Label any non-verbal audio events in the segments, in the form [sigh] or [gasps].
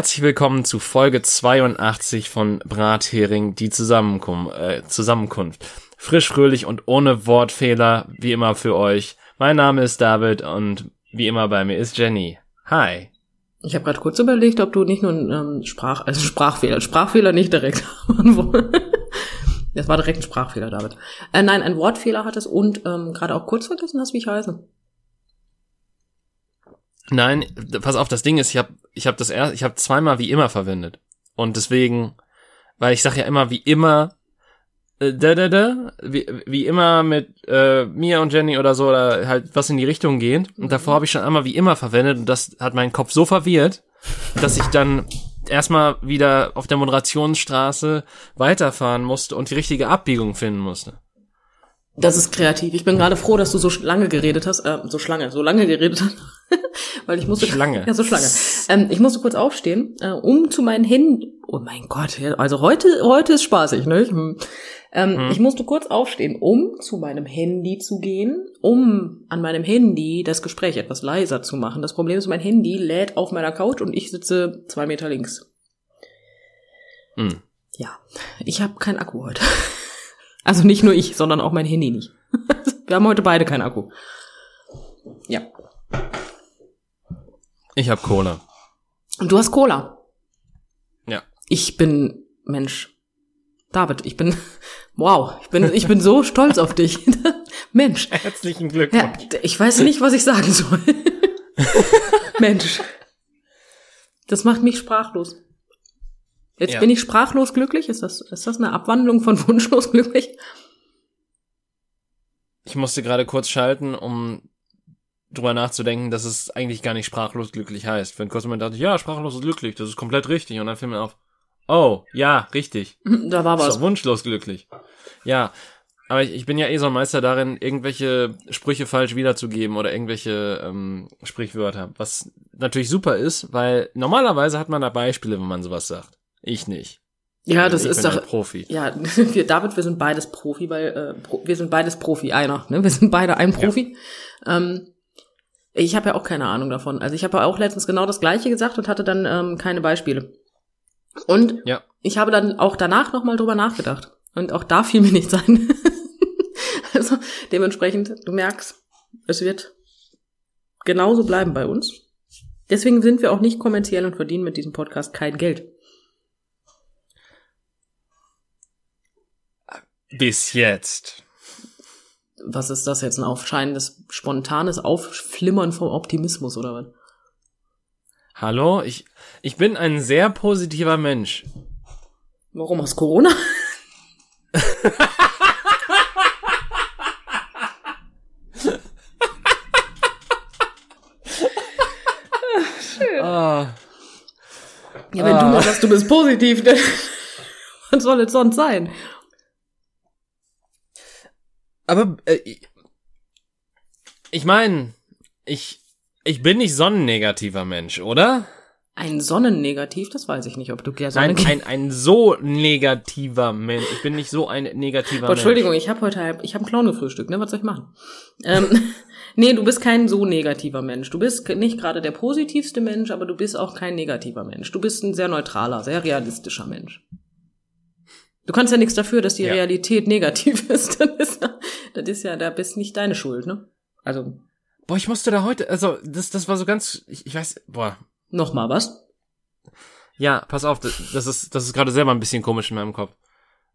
Herzlich willkommen zu Folge 82 von Brathering, die Zusammenkunft. Äh, Zusammenkunft. Frisch, fröhlich und ohne Wortfehler, wie immer für euch. Mein Name ist David und wie immer bei mir ist Jenny. Hi. Ich habe gerade kurz überlegt, ob du nicht nur einen ähm, Sprach, also Sprachfehler, Sprachfehler nicht direkt. [laughs] das war direkt ein Sprachfehler, David. Äh, nein, ein Wortfehler hattest und ähm, gerade auch kurz vergessen hast, wie ich heiße. Nein, pass auf, das Ding ist, ich habe ich hab das erst, ich habe zweimal wie immer verwendet. Und deswegen, weil ich sage ja immer wie immer, äh, da, da, da, wie, wie immer mit äh, Mia und Jenny oder so, oder halt was in die Richtung geht. Und davor habe ich schon einmal wie immer verwendet und das hat meinen Kopf so verwirrt, dass ich dann erstmal wieder auf der Moderationsstraße weiterfahren musste und die richtige Abbiegung finden musste. Das ist kreativ. Ich bin gerade froh, dass du so lange geredet hast, äh, so Schlange, so lange geredet hast, [laughs] weil ich musste Schlange. [laughs] Ja, so Schlange. Ähm, ich musste kurz aufstehen, äh, um zu meinen Händen. Oh mein Gott, also heute heute ist spaßig, ne? Hm. Ähm, hm. Ich musste kurz aufstehen, um zu meinem Handy zu gehen, um an meinem Handy das Gespräch etwas leiser zu machen. Das Problem ist, mein Handy lädt auf meiner Couch und ich sitze zwei Meter links. Hm. Ja, ich habe keinen Akku heute. [laughs] Also nicht nur ich, sondern auch mein Handy nicht. Wir haben heute beide keinen Akku. Ja. Ich habe Cola. Und du hast Cola. Ja. Ich bin Mensch. David, ich bin wow, ich bin ich bin so stolz auf dich. [laughs] Mensch. Herzlichen Glückwunsch. Ja, ich weiß nicht, was ich sagen soll. [laughs] Mensch. Das macht mich sprachlos. Jetzt ja. bin ich sprachlos glücklich. Ist das, ist das eine Abwandlung von wunschlos glücklich? Ich musste gerade kurz schalten, um drüber nachzudenken, dass es eigentlich gar nicht sprachlos glücklich heißt. Für einen kurzen Moment dachte ich, ja, sprachlos glücklich, das ist komplett richtig. Und dann fiel mir auf, oh, ja, richtig. [laughs] Da war was. Ist doch wunschlos glücklich. Ja, aber ich, ich bin ja eh so ein Meister darin, irgendwelche Sprüche falsch wiederzugeben oder irgendwelche ähm, Sprichwörter. Was natürlich super ist, weil normalerweise hat man da Beispiele, wenn man sowas sagt. Ich nicht. Ja, das ich ist doch Profi. Ja, [laughs] wir David, wir sind beides Profi, weil äh, Pro, wir sind beides Profi, einer. Ne? Wir sind beide ein Profi. Ja. Ähm, ich habe ja auch keine Ahnung davon. Also ich habe ja auch letztens genau das Gleiche gesagt und hatte dann ähm, keine Beispiele. Und ja. ich habe dann auch danach nochmal drüber nachgedacht. Und auch da fiel mir nichts ein. [laughs] also dementsprechend, du merkst, es wird genauso bleiben bei uns. Deswegen sind wir auch nicht kommerziell und verdienen mit diesem Podcast kein Geld. Bis jetzt. Was ist das jetzt? Ein aufscheinendes, spontanes Aufflimmern vom Optimismus oder was? Hallo, ich, ich bin ein sehr positiver Mensch. Warum aus Corona? [laughs] Schön. Ah. Ja, wenn ah. du mal sagst, du bist positiv, dann [laughs] was soll es sonst sein? Aber äh, ich meine, ich ich bin nicht sonnennegativer Mensch, oder? Ein Sonnennegativ, das weiß ich nicht, ob du gerne Sonne Nein, ein, ein so negativer Mensch. Ich bin nicht so ein negativer Mensch. Entschuldigung, ich habe heute ich habe einen Clown gefrühstückt, ne? Was soll ich machen? ähm, [laughs] nee, du bist kein so negativer Mensch. Du bist nicht gerade der positivste Mensch, aber du bist auch kein negativer Mensch. Du bist ein sehr neutraler, sehr realistischer Mensch. Du kannst ja nichts dafür, dass die ja. Realität negativ [laughs] ist. Das ist, ja, das ist ja, da bist nicht deine Schuld, ne? Also. Boah, ich musste da heute, also, das, das war so ganz, ich, ich weiß, boah. Nochmal was? Ja, pass auf, das, das ist, das ist gerade selber ein bisschen komisch in meinem Kopf.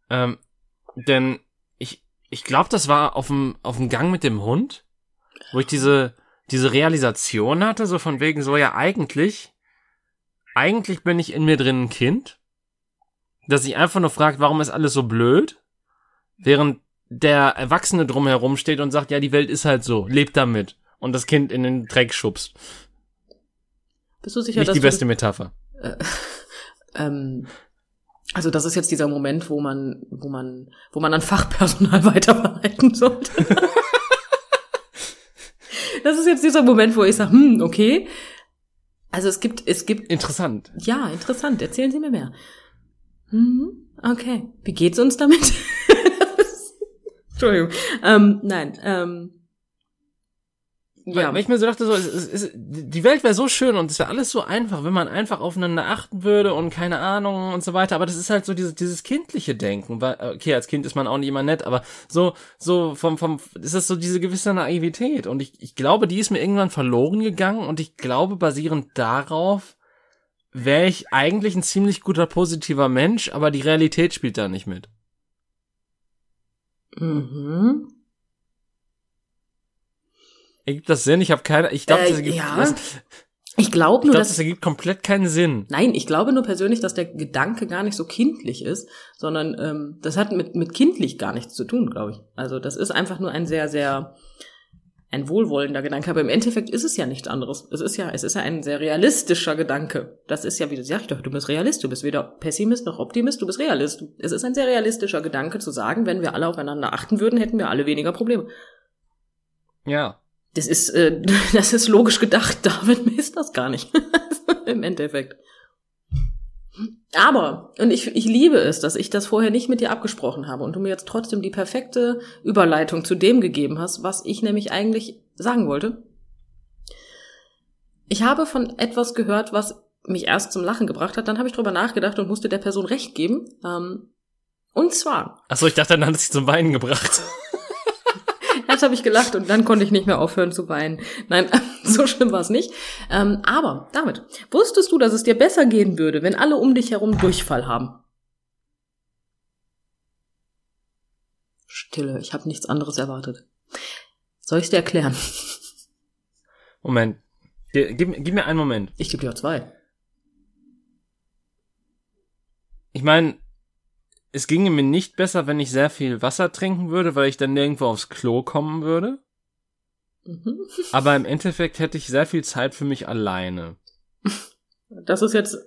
Ähm, denn ich, ich glaube, das war auf dem, auf dem Gang mit dem Hund, wo ich diese, diese Realisation hatte, so von wegen so, ja, eigentlich, eigentlich bin ich in mir drin ein Kind dass sich einfach nur fragt, warum ist alles so blöd, während der Erwachsene drumherum steht und sagt, ja, die Welt ist halt so, lebt damit und das Kind in den Dreck schubst. Bist du sicher, Nicht dass die beste Metapher. Äh, [laughs] ähm, also das ist jetzt dieser Moment, wo man, wo man, wo man an Fachpersonal [laughs] weiterverhalten sollte. [laughs] das ist jetzt dieser Moment, wo ich sage, hm, okay. Also es gibt, es gibt. Interessant. Ja, interessant. Erzählen Sie mir mehr. Mhm. Okay. Wie geht's uns damit? [laughs] Entschuldigung. Ähm, nein. Ähm, weil, weil ich mir so dachte, so, es, es, es, die Welt wäre so schön und es wäre alles so einfach, wenn man einfach aufeinander achten würde und keine Ahnung und so weiter. Aber das ist halt so dieses, dieses kindliche Denken. Weil, okay, als Kind ist man auch nicht immer nett, aber so, so vom, vom, ist das so diese gewisse Naivität. Und ich, ich glaube, die ist mir irgendwann verloren gegangen und ich glaube, basierend darauf wäre ich eigentlich ein ziemlich guter, positiver Mensch, aber die Realität spielt da nicht mit. Mhm. Ergibt das Sinn? Ich habe keine. Ich glaube, Äh, das ergibt. ja. Das, Ich glaube ich nur, glaube, dass das ergibt komplett keinen Sinn. Nein, ich glaube nur persönlich, dass der Gedanke gar nicht so kindlich ist, sondern ähm, das hat mit, mit kindlich gar nichts zu tun, glaube ich. Also das ist einfach nur ein sehr, sehr ein wohlwollender Gedanke, aber im Endeffekt ist es ja nichts anderes. Es ist ja, es ist ja ein sehr realistischer Gedanke. Das ist ja, wie du sagst, doch, du bist Realist, du bist weder Pessimist noch Optimist, du bist Realist. Es ist ein sehr realistischer Gedanke zu sagen, wenn wir alle aufeinander achten würden, hätten wir alle weniger Probleme. Ja. Das ist, äh, [laughs] das ist logisch gedacht. David misst das gar nicht. [laughs] Im Endeffekt. Aber, und ich, ich liebe es, dass ich das vorher nicht mit dir abgesprochen habe und du mir jetzt trotzdem die perfekte Überleitung zu dem gegeben hast, was ich nämlich eigentlich sagen wollte. Ich habe von etwas gehört, was mich erst zum Lachen gebracht hat, dann habe ich drüber nachgedacht und musste der Person recht geben. Ähm, und zwar, Achso, ich dachte, dann hat es dich zum Weinen gebracht. [laughs] Erst habe ich gelacht und dann konnte ich nicht mehr aufhören zu weinen. Nein, [laughs] so schlimm war es nicht. Ähm, aber damit, wusstest du, dass es dir besser gehen würde, wenn alle um dich herum Durchfall haben? Stille, ich habe nichts anderes erwartet. Soll ich dir erklären? [laughs] Moment. Gib, gib mir einen Moment. Ich gebe dir auch zwei. Ich meine, es ginge mir nicht besser, wenn ich sehr viel Wasser trinken würde, weil ich dann nirgendwo aufs Klo kommen würde. Mhm. [laughs] Aber im Endeffekt hätte ich sehr viel Zeit für mich alleine. Das ist jetzt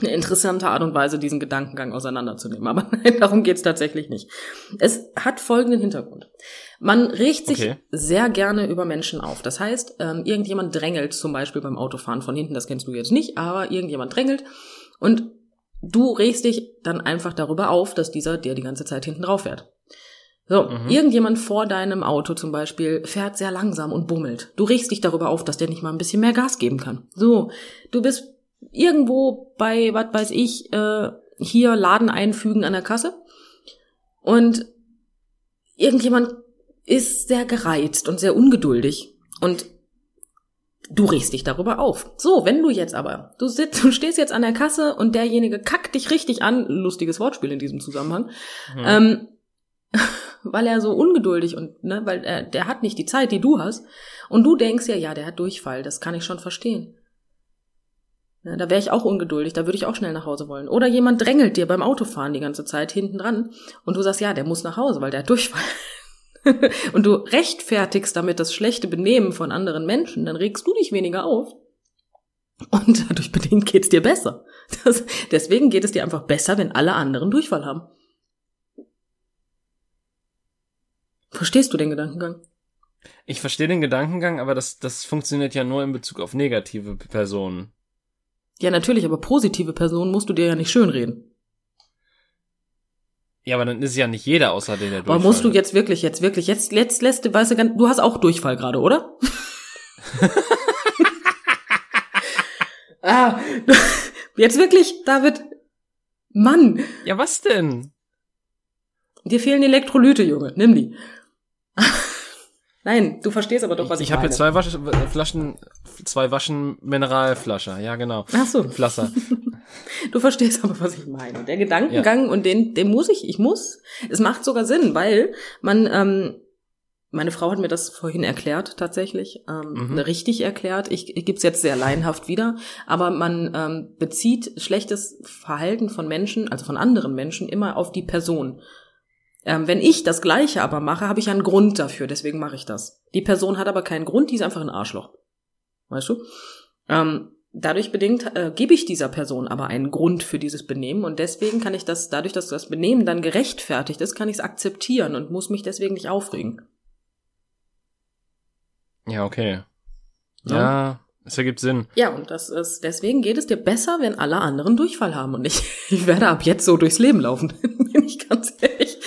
eine interessante Art und Weise, diesen Gedankengang auseinanderzunehmen. Aber [laughs] nein, darum geht's tatsächlich nicht. Es hat folgenden Hintergrund. Man regt sich Okay. sehr gerne über Menschen auf. Das heißt, ähm, irgendjemand drängelt zum Beispiel beim Autofahren von hinten, das kennst du jetzt nicht, aber irgendjemand drängelt und du regst dich dann einfach darüber auf, dass dieser dir die ganze Zeit hinten drauf fährt. So, Mhm. irgendjemand vor deinem Auto zum Beispiel fährt sehr langsam und bummelt. Du regst dich darüber auf, dass der nicht mal ein bisschen mehr Gas geben kann. So, du bist irgendwo bei, was weiß ich, äh, hier Laden einfügen an der Kasse und irgendjemand ist sehr gereizt und sehr ungeduldig und du regst dich darüber auf. So, wenn du jetzt aber, du sitzt, du stehst jetzt an der Kasse und derjenige kackt dich richtig an, lustiges Wortspiel in diesem Zusammenhang, Hm. ähm, [laughs] weil er so ungeduldig und, ne, weil er, der hat nicht die Zeit, die du hast. Und du denkst ja, ja, der hat Durchfall, das kann ich schon verstehen. Ja, da wäre ich auch ungeduldig, da würde ich auch schnell nach Hause wollen. Oder jemand drängelt dir beim Autofahren die ganze Zeit hinten dran und du sagst, ja, der muss nach Hause, weil der hat Durchfall. [laughs] und du rechtfertigst damit das schlechte Benehmen von anderen Menschen, dann regst du dich weniger auf. Und [laughs] dadurch bedingt geht's dir besser. Das, deswegen geht es dir einfach besser, wenn alle anderen Durchfall haben. Verstehst du den Gedankengang? Ich verstehe den Gedankengang, aber das, das funktioniert ja nur in Bezug auf negative Personen. Ja, natürlich, aber positive Personen musst du dir ja nicht schönreden. Ja, aber dann ist ja nicht jeder außer den, der Aber Durchfall musst du jetzt wirklich, jetzt wirklich, jetzt, jetzt lässt du, weißt du, du hast auch Durchfall gerade, oder? [laughs] ah, jetzt wirklich, David, Mann, Ja, was denn? Dir fehlen Elektrolyte, Junge, nimm die. [laughs] Nein, du verstehst aber doch, was ich, ich habe meine. hier zwei Wasch Flaschen, zwei Waschen Mineralflasche. Ja, genau. Ach so, Flasser. [laughs] du verstehst aber, was ich meine. Der Gedankengang und den, den muss ich, ich muss. Es macht sogar Sinn, weil man, ähm, meine Frau hat mir das vorhin erklärt, tatsächlich, ähm, Mhm. richtig erklärt. Ich, ich gebe es jetzt sehr laienhaft wieder, aber man ähm, bezieht schlechtes Verhalten von Menschen, also von anderen Menschen, immer auf die Person. Ähm, wenn ich das Gleiche aber mache, habe ich einen Grund dafür, deswegen mache ich das. Die Person hat aber keinen Grund, die ist einfach ein Arschloch. Weißt du? Ähm, dadurch bedingt äh, gebe ich dieser Person aber einen Grund für dieses Benehmen und deswegen kann ich das, dadurch, dass das Benehmen dann gerechtfertigt ist, kann ich es akzeptieren und muss mich deswegen nicht aufregen. Ja, okay. Ja. Ja, es ergibt Sinn. Ja, und das ist, deswegen geht es dir besser, wenn alle anderen Durchfall haben. Und ich, [laughs] ich werde ab jetzt so durchs Leben laufen, [laughs] bin ich ganz ehrlich.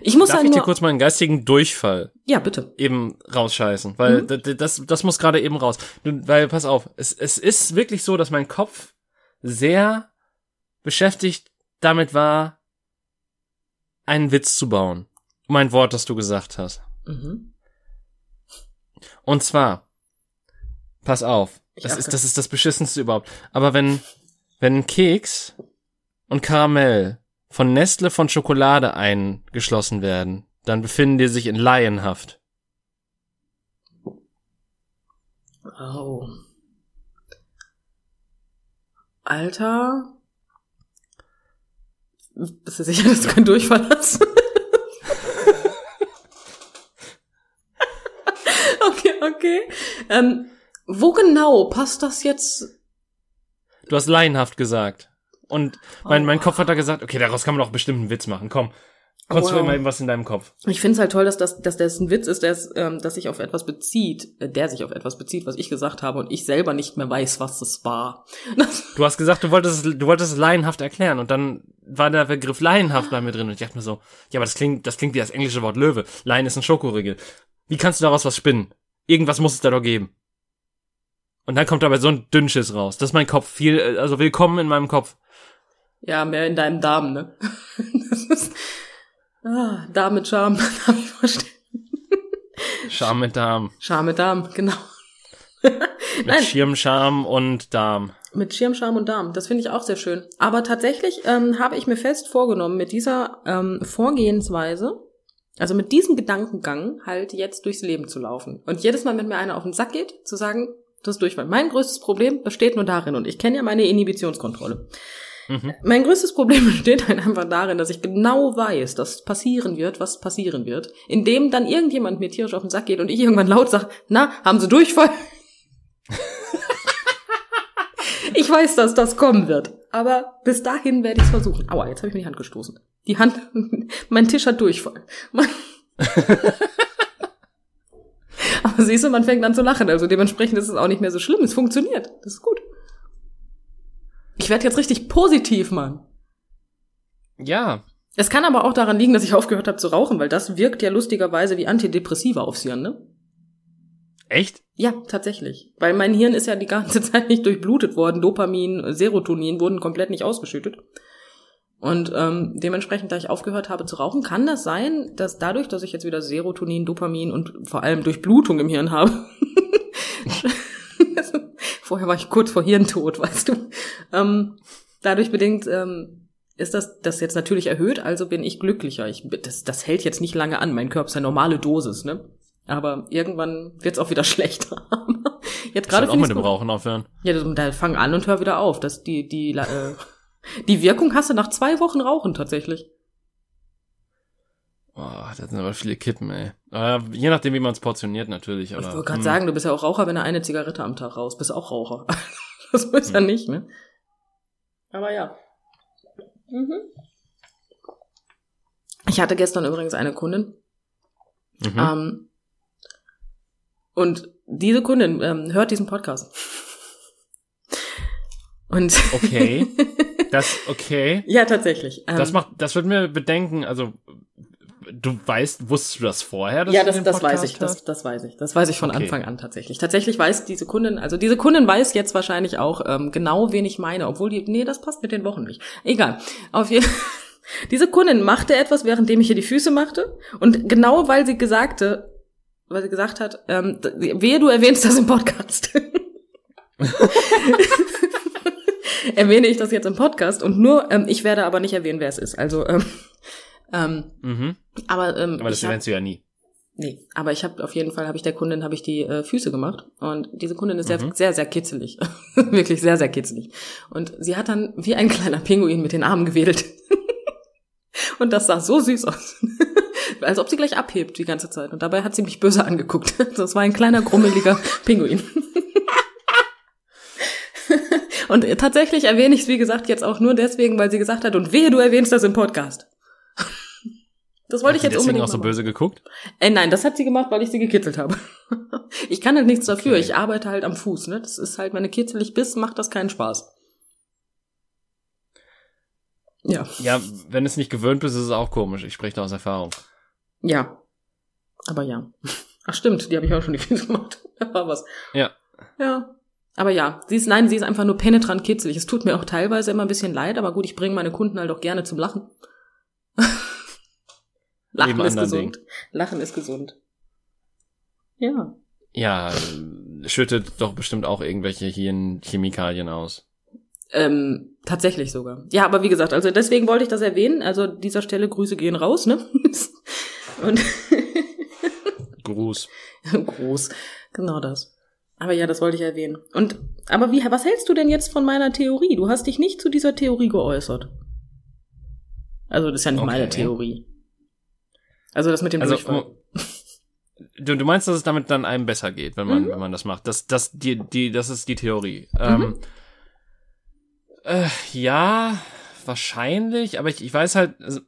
Ich muss Darf halt ich dir kurz mal einen geistigen Durchfall ja, bitte. eben rausscheißen? Weil Mhm. das, das muss gerade eben raus. Weil, pass auf, es, es ist wirklich so, dass mein Kopf sehr beschäftigt damit war, einen Witz zu bauen. Um ein Wort, das du gesagt hast. Mhm. Und zwar, pass auf, Ich das ist, das ist das beschissenste überhaupt. Aber wenn, wenn Keks und Karamell von Nestle von Schokolade eingeschlossen werden, dann befinden die sich in Laienhaft. Oh. Alter. Bist du sicher, dass du keinen Durchfall hast? [laughs] okay, okay. Ähm, wo genau passt das jetzt? Du hast laienhaft gesagt. Und mein, Oh. mein Kopf hat da gesagt, okay, daraus kann man doch bestimmt einen Witz machen. Komm, konstruier Wow. mal eben was in deinem Kopf. Ich finde es halt toll, dass das, dass das ein Witz ist, der ähm, dass sich auf etwas bezieht, äh, der sich auf etwas bezieht, was ich gesagt habe und ich selber nicht mehr weiß, was das war. [laughs] Du hast gesagt, du wolltest es, du wolltest es laienhaft erklären und dann war der Begriff laienhaft bei mir drin und ich dachte mir so, ja, aber das klingt, das klingt wie das englische Wort Löwe. Laien ist ein Schokoriegel. Wie kannst du daraus was spinnen? Irgendwas muss es da doch geben. Und dann kommt dabei so ein Dünnschiss raus. Das ist mein Kopf. Viel, äh, also willkommen in meinem Kopf. Ja, mehr in deinem Darm, ne? [laughs] Das ist, ah, Darm mit Charme, darf [laughs] ich verstehen. Scham mit Darm. Charme mit Darm, genau. Mit. Schirmscham und Darm. Mit Schirm, Charme und Darm. Das finde ich auch sehr schön. Aber tatsächlich ähm, habe ich mir fest vorgenommen, mit dieser ähm, Vorgehensweise, also mit diesem Gedankengang, halt jetzt durchs Leben zu laufen. Und jedes Mal, wenn mir einer auf den Sack geht, zu sagen, das ist Durchfall. Mein größtes Problem besteht nur darin, und ich kenne ja meine Inhibitionskontrolle. Mhm. Mein größtes Problem [laughs] besteht halt einfach darin, dass ich genau weiß, dass passieren wird, was passieren wird, indem dann irgendjemand mir tierisch auf den Sack geht und ich irgendwann laut sage, na, haben Sie Durchfall? [laughs] ich weiß, dass das kommen wird. Aber bis dahin werde ich es versuchen. Aua, jetzt habe ich mir die Hand gestoßen. Die Hand, [laughs] mein Tisch hat Durchfall. Aber siehst du, man fängt an zu lachen. Also dementsprechend ist es auch nicht mehr so schlimm. Es funktioniert. Das ist gut. Ich werde jetzt richtig positiv, Mann. Ja. Es kann aber auch daran liegen, dass ich aufgehört habe zu rauchen, weil das wirkt ja lustigerweise wie Antidepressiva aufs Hirn, ne? Echt? Ja, tatsächlich. Weil mein Hirn ist ja die ganze [laughs] Zeit nicht durchblutet worden. Dopamin, Serotonin wurden komplett nicht ausgeschüttet. Und ähm, dementsprechend, da ich aufgehört habe zu rauchen, kann das sein, dass dadurch, dass ich jetzt wieder Serotonin, Dopamin und vor allem Durchblutung im Hirn habe. [laughs] [laughs] Vorher war ich kurz vor Hirntod, [laughs] weißt du. Ähm, dadurch bedingt ähm, ist das, das jetzt natürlich erhöht, also bin ich glücklicher. Ich, das, das hält jetzt nicht lange an. Mein Körper ist eine normale Dosis, ne? Aber irgendwann wird's auch wieder [laughs] schlechter. jetzt gerade auch mit dem. Rauchen aufhören. Ja, da fang an und hör wieder auf. Das, die, die, äh, die Wirkung hast du nach zwei Wochen Rauchen tatsächlich. Boah, das sind aber viele Kippen, ey. Äh, je nachdem, wie man es portioniert, natürlich. Aber, ich wollte gerade hm. sagen, du bist ja auch Raucher, wenn du eine Zigarette am Tag rauchst. Bist auch Raucher. [laughs] das ist ja Hm. nicht, ne? Aber ja. Mhm. Ich hatte gestern übrigens eine Kundin. Mhm. Ähm, und diese Kundin ähm, hört diesen Podcast. Und Okay. [laughs] Das, okay. ja, tatsächlich. Ähm, Das macht, das wird mir bedenken, also, du weißt, wusstest du das vorher? ja, das, das weiß ich, das, das weiß ich. Das weiß ich von Okay. Anfang an tatsächlich. Tatsächlich weiß diese Kundin, also diese Kundin weiß jetzt wahrscheinlich auch ähm, genau, wen ich meine, obwohl die, nee, das passt mit den Wochen nicht. Egal. Auf jeden [laughs] Diese Kundin machte etwas, währenddem ich ihr die Füße machte. Und genau weil sie gesagte, weil sie gesagt hat, ähm, wehe, du erwähnst das im Podcast. [laughs] Erwähne ich das jetzt im Podcast und nur, ähm, ich werde aber nicht erwähnen, wer es ist. Also, ähm, ähm, Mhm. aber, ähm, Aber das erwähnst du ja nie. Nee, aber ich habe auf jeden Fall habe ich der Kundin habe ich die äh, Füße gemacht und diese Kundin ist sehr Mhm. sehr sehr kitzelig, [laughs] wirklich sehr sehr kitzelig und sie hat dann wie ein kleiner Pinguin mit den Armen gewedelt [laughs] und das sah so süß aus, [laughs] als ob sie gleich abhebt die ganze Zeit und dabei hat sie mich böse angeguckt. Das war ein kleiner grummeliger Pinguin. Und äh, tatsächlich erwähne ich es, wie gesagt, jetzt auch nur deswegen, weil sie gesagt hat, und wehe, du erwähnst das im Podcast. Das wollte ich Hat jetzt die deswegen unbedingt auch so böse geguckt? Äh, nein, das hat sie gemacht, weil ich sie gekitzelt habe. [laughs] ich kann halt nichts dafür. Okay. Ich arbeite halt am Fuß. Ne? Das ist halt, wenn du kitzelig bist, macht das keinen Spaß. Ja. Ja, wenn es nicht gewöhnt bist, ist es auch komisch. Ich spreche da aus Erfahrung. Ja. Aber ja. Ach stimmt, die habe ich auch schon [laughs] die Füße gemacht. Da war was. Ja. Ja. Aber ja, sie ist, nein, sie ist einfach nur penetrant kitzelig. Es tut mir auch teilweise immer ein bisschen leid, aber gut, ich bringe meine Kunden halt auch gerne zum Lachen. [laughs] Lachen ist gesund. Lachen ist gesund. Ja. Ja, schüttet doch bestimmt auch irgendwelche Hirnchemikalien aus. Ähm, tatsächlich sogar. Ja, aber wie gesagt, also deswegen wollte ich das erwähnen. Also an dieser Stelle Grüße gehen raus, ne? [laughs] Und [laughs] Gruß. groß. Genau das. Aber ja, das wollte ich erwähnen. Und aber wie was hältst du denn jetzt von meiner Theorie? Du hast dich nicht zu dieser Theorie geäußert. Also das ist ja nicht meine Okay. Theorie. Also das mit dem Also, Durchfall. du, du meinst, dass es damit dann einem besser geht, wenn man, Mhm. wenn man das macht. Das, das, die, die, das ist die Theorie. Ähm, äh, ja, wahrscheinlich, aber ich, ich weiß halt, also,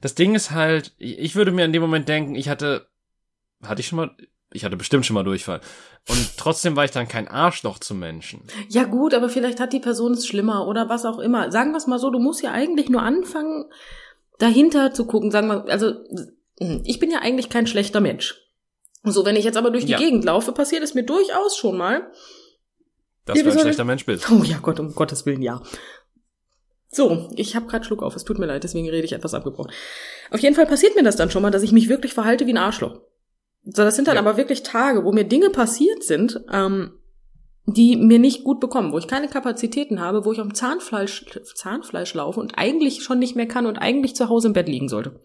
das Ding ist halt, ich, ich würde mir in dem Moment denken, ich hatte, hatte ich schon mal, ich hatte bestimmt schon mal Durchfall. Und trotzdem war ich dann kein Arschloch zum Menschen. Ja gut, aber vielleicht hat die Person es schlimmer oder was auch immer. Sagen wir es mal so, du musst ja eigentlich nur anfangen, dahinter zu gucken. Sagen wir, also ich bin ja eigentlich kein schlechter Mensch. So, wenn ich jetzt aber durch die Ja. Gegend laufe, passiert es mir durchaus schon mal. Dass Ja, du ein schlechter Mensch bist. Oh ja, Gott, um Gottes Willen, ja. So, ich habe gerade Schluck auf, es tut mir leid, deswegen rede ich etwas abgebrochen. Auf jeden Fall passiert mir das dann schon mal, dass ich mich wirklich verhalte wie ein Arschloch. So, das sind dann Ja. aber wirklich Tage, wo mir Dinge passiert sind, ähm, die mir nicht gut bekommen, wo ich keine Kapazitäten habe, wo ich am Zahnfleisch, Zahnfleisch laufe und eigentlich schon nicht mehr kann und eigentlich zu Hause im Bett liegen sollte.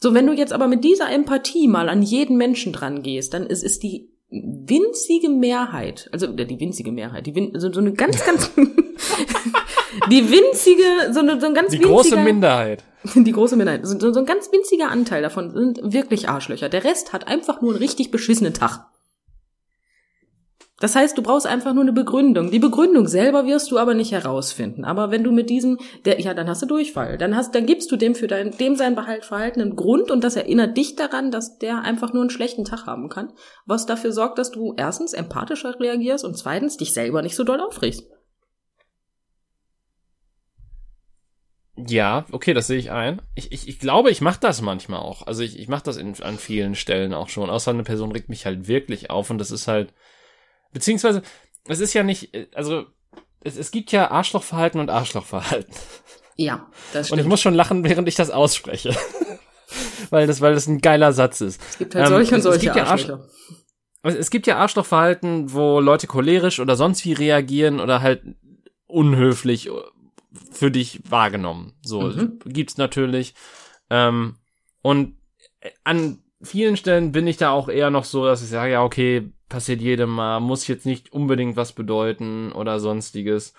So, wenn du jetzt aber mit dieser Empathie mal an jeden Menschen dran gehst, dann ist, ist die winzige Mehrheit, also äh, die winzige Mehrheit, die win, so, so eine ganz, ganz, [laughs] die winzige, so, eine, so ein ganz Die winziger, große Minderheit. [laughs] die große Minderheit, so so ein ganz winziger Anteil davon sind wirklich Arschlöcher. Der Rest hat einfach nur einen richtig beschissenen Tag. Das heißt, du brauchst einfach nur eine Begründung. Die Begründung selber wirst du aber nicht herausfinden. Aber wenn du mit diesem, der, ja, dann hast du Durchfall. Dann hast, dann gibst du dem für dein, dem sein Behalt Verhalten einen Grund und das erinnert dich daran, dass der einfach nur einen schlechten Tag haben kann. Was dafür sorgt, dass du erstens empathischer reagierst und zweitens dich selber nicht so doll aufregst. Ja, okay, das sehe ich ein. Ich, ich, ich glaube, ich mache das manchmal auch. Also ich, ich mache das in, an vielen Stellen auch schon. Außer eine Person regt mich halt wirklich auf und das ist halt. Beziehungsweise, es ist ja nicht, äh, also es, es gibt ja Arschlochverhalten und Arschlochverhalten. Ja, das Und ich muss schon lachen, während ich das ausspreche. [laughs] weil das, weil das ein geiler Satz ist. es gibt halt ähm, solche und es- es solche gibt ja Arsch- Arschlöcher. Es, es gibt ja Arschlochverhalten, wo Leute cholerisch oder sonst wie reagieren oder halt unhöflich für dich wahrgenommen. So Mhm. gibt's natürlich. Ähm, und an vielen Stellen bin ich da auch eher noch so, dass ich sage, ja, okay, passiert jedem mal, muss jetzt nicht unbedingt was bedeuten oder sonstiges.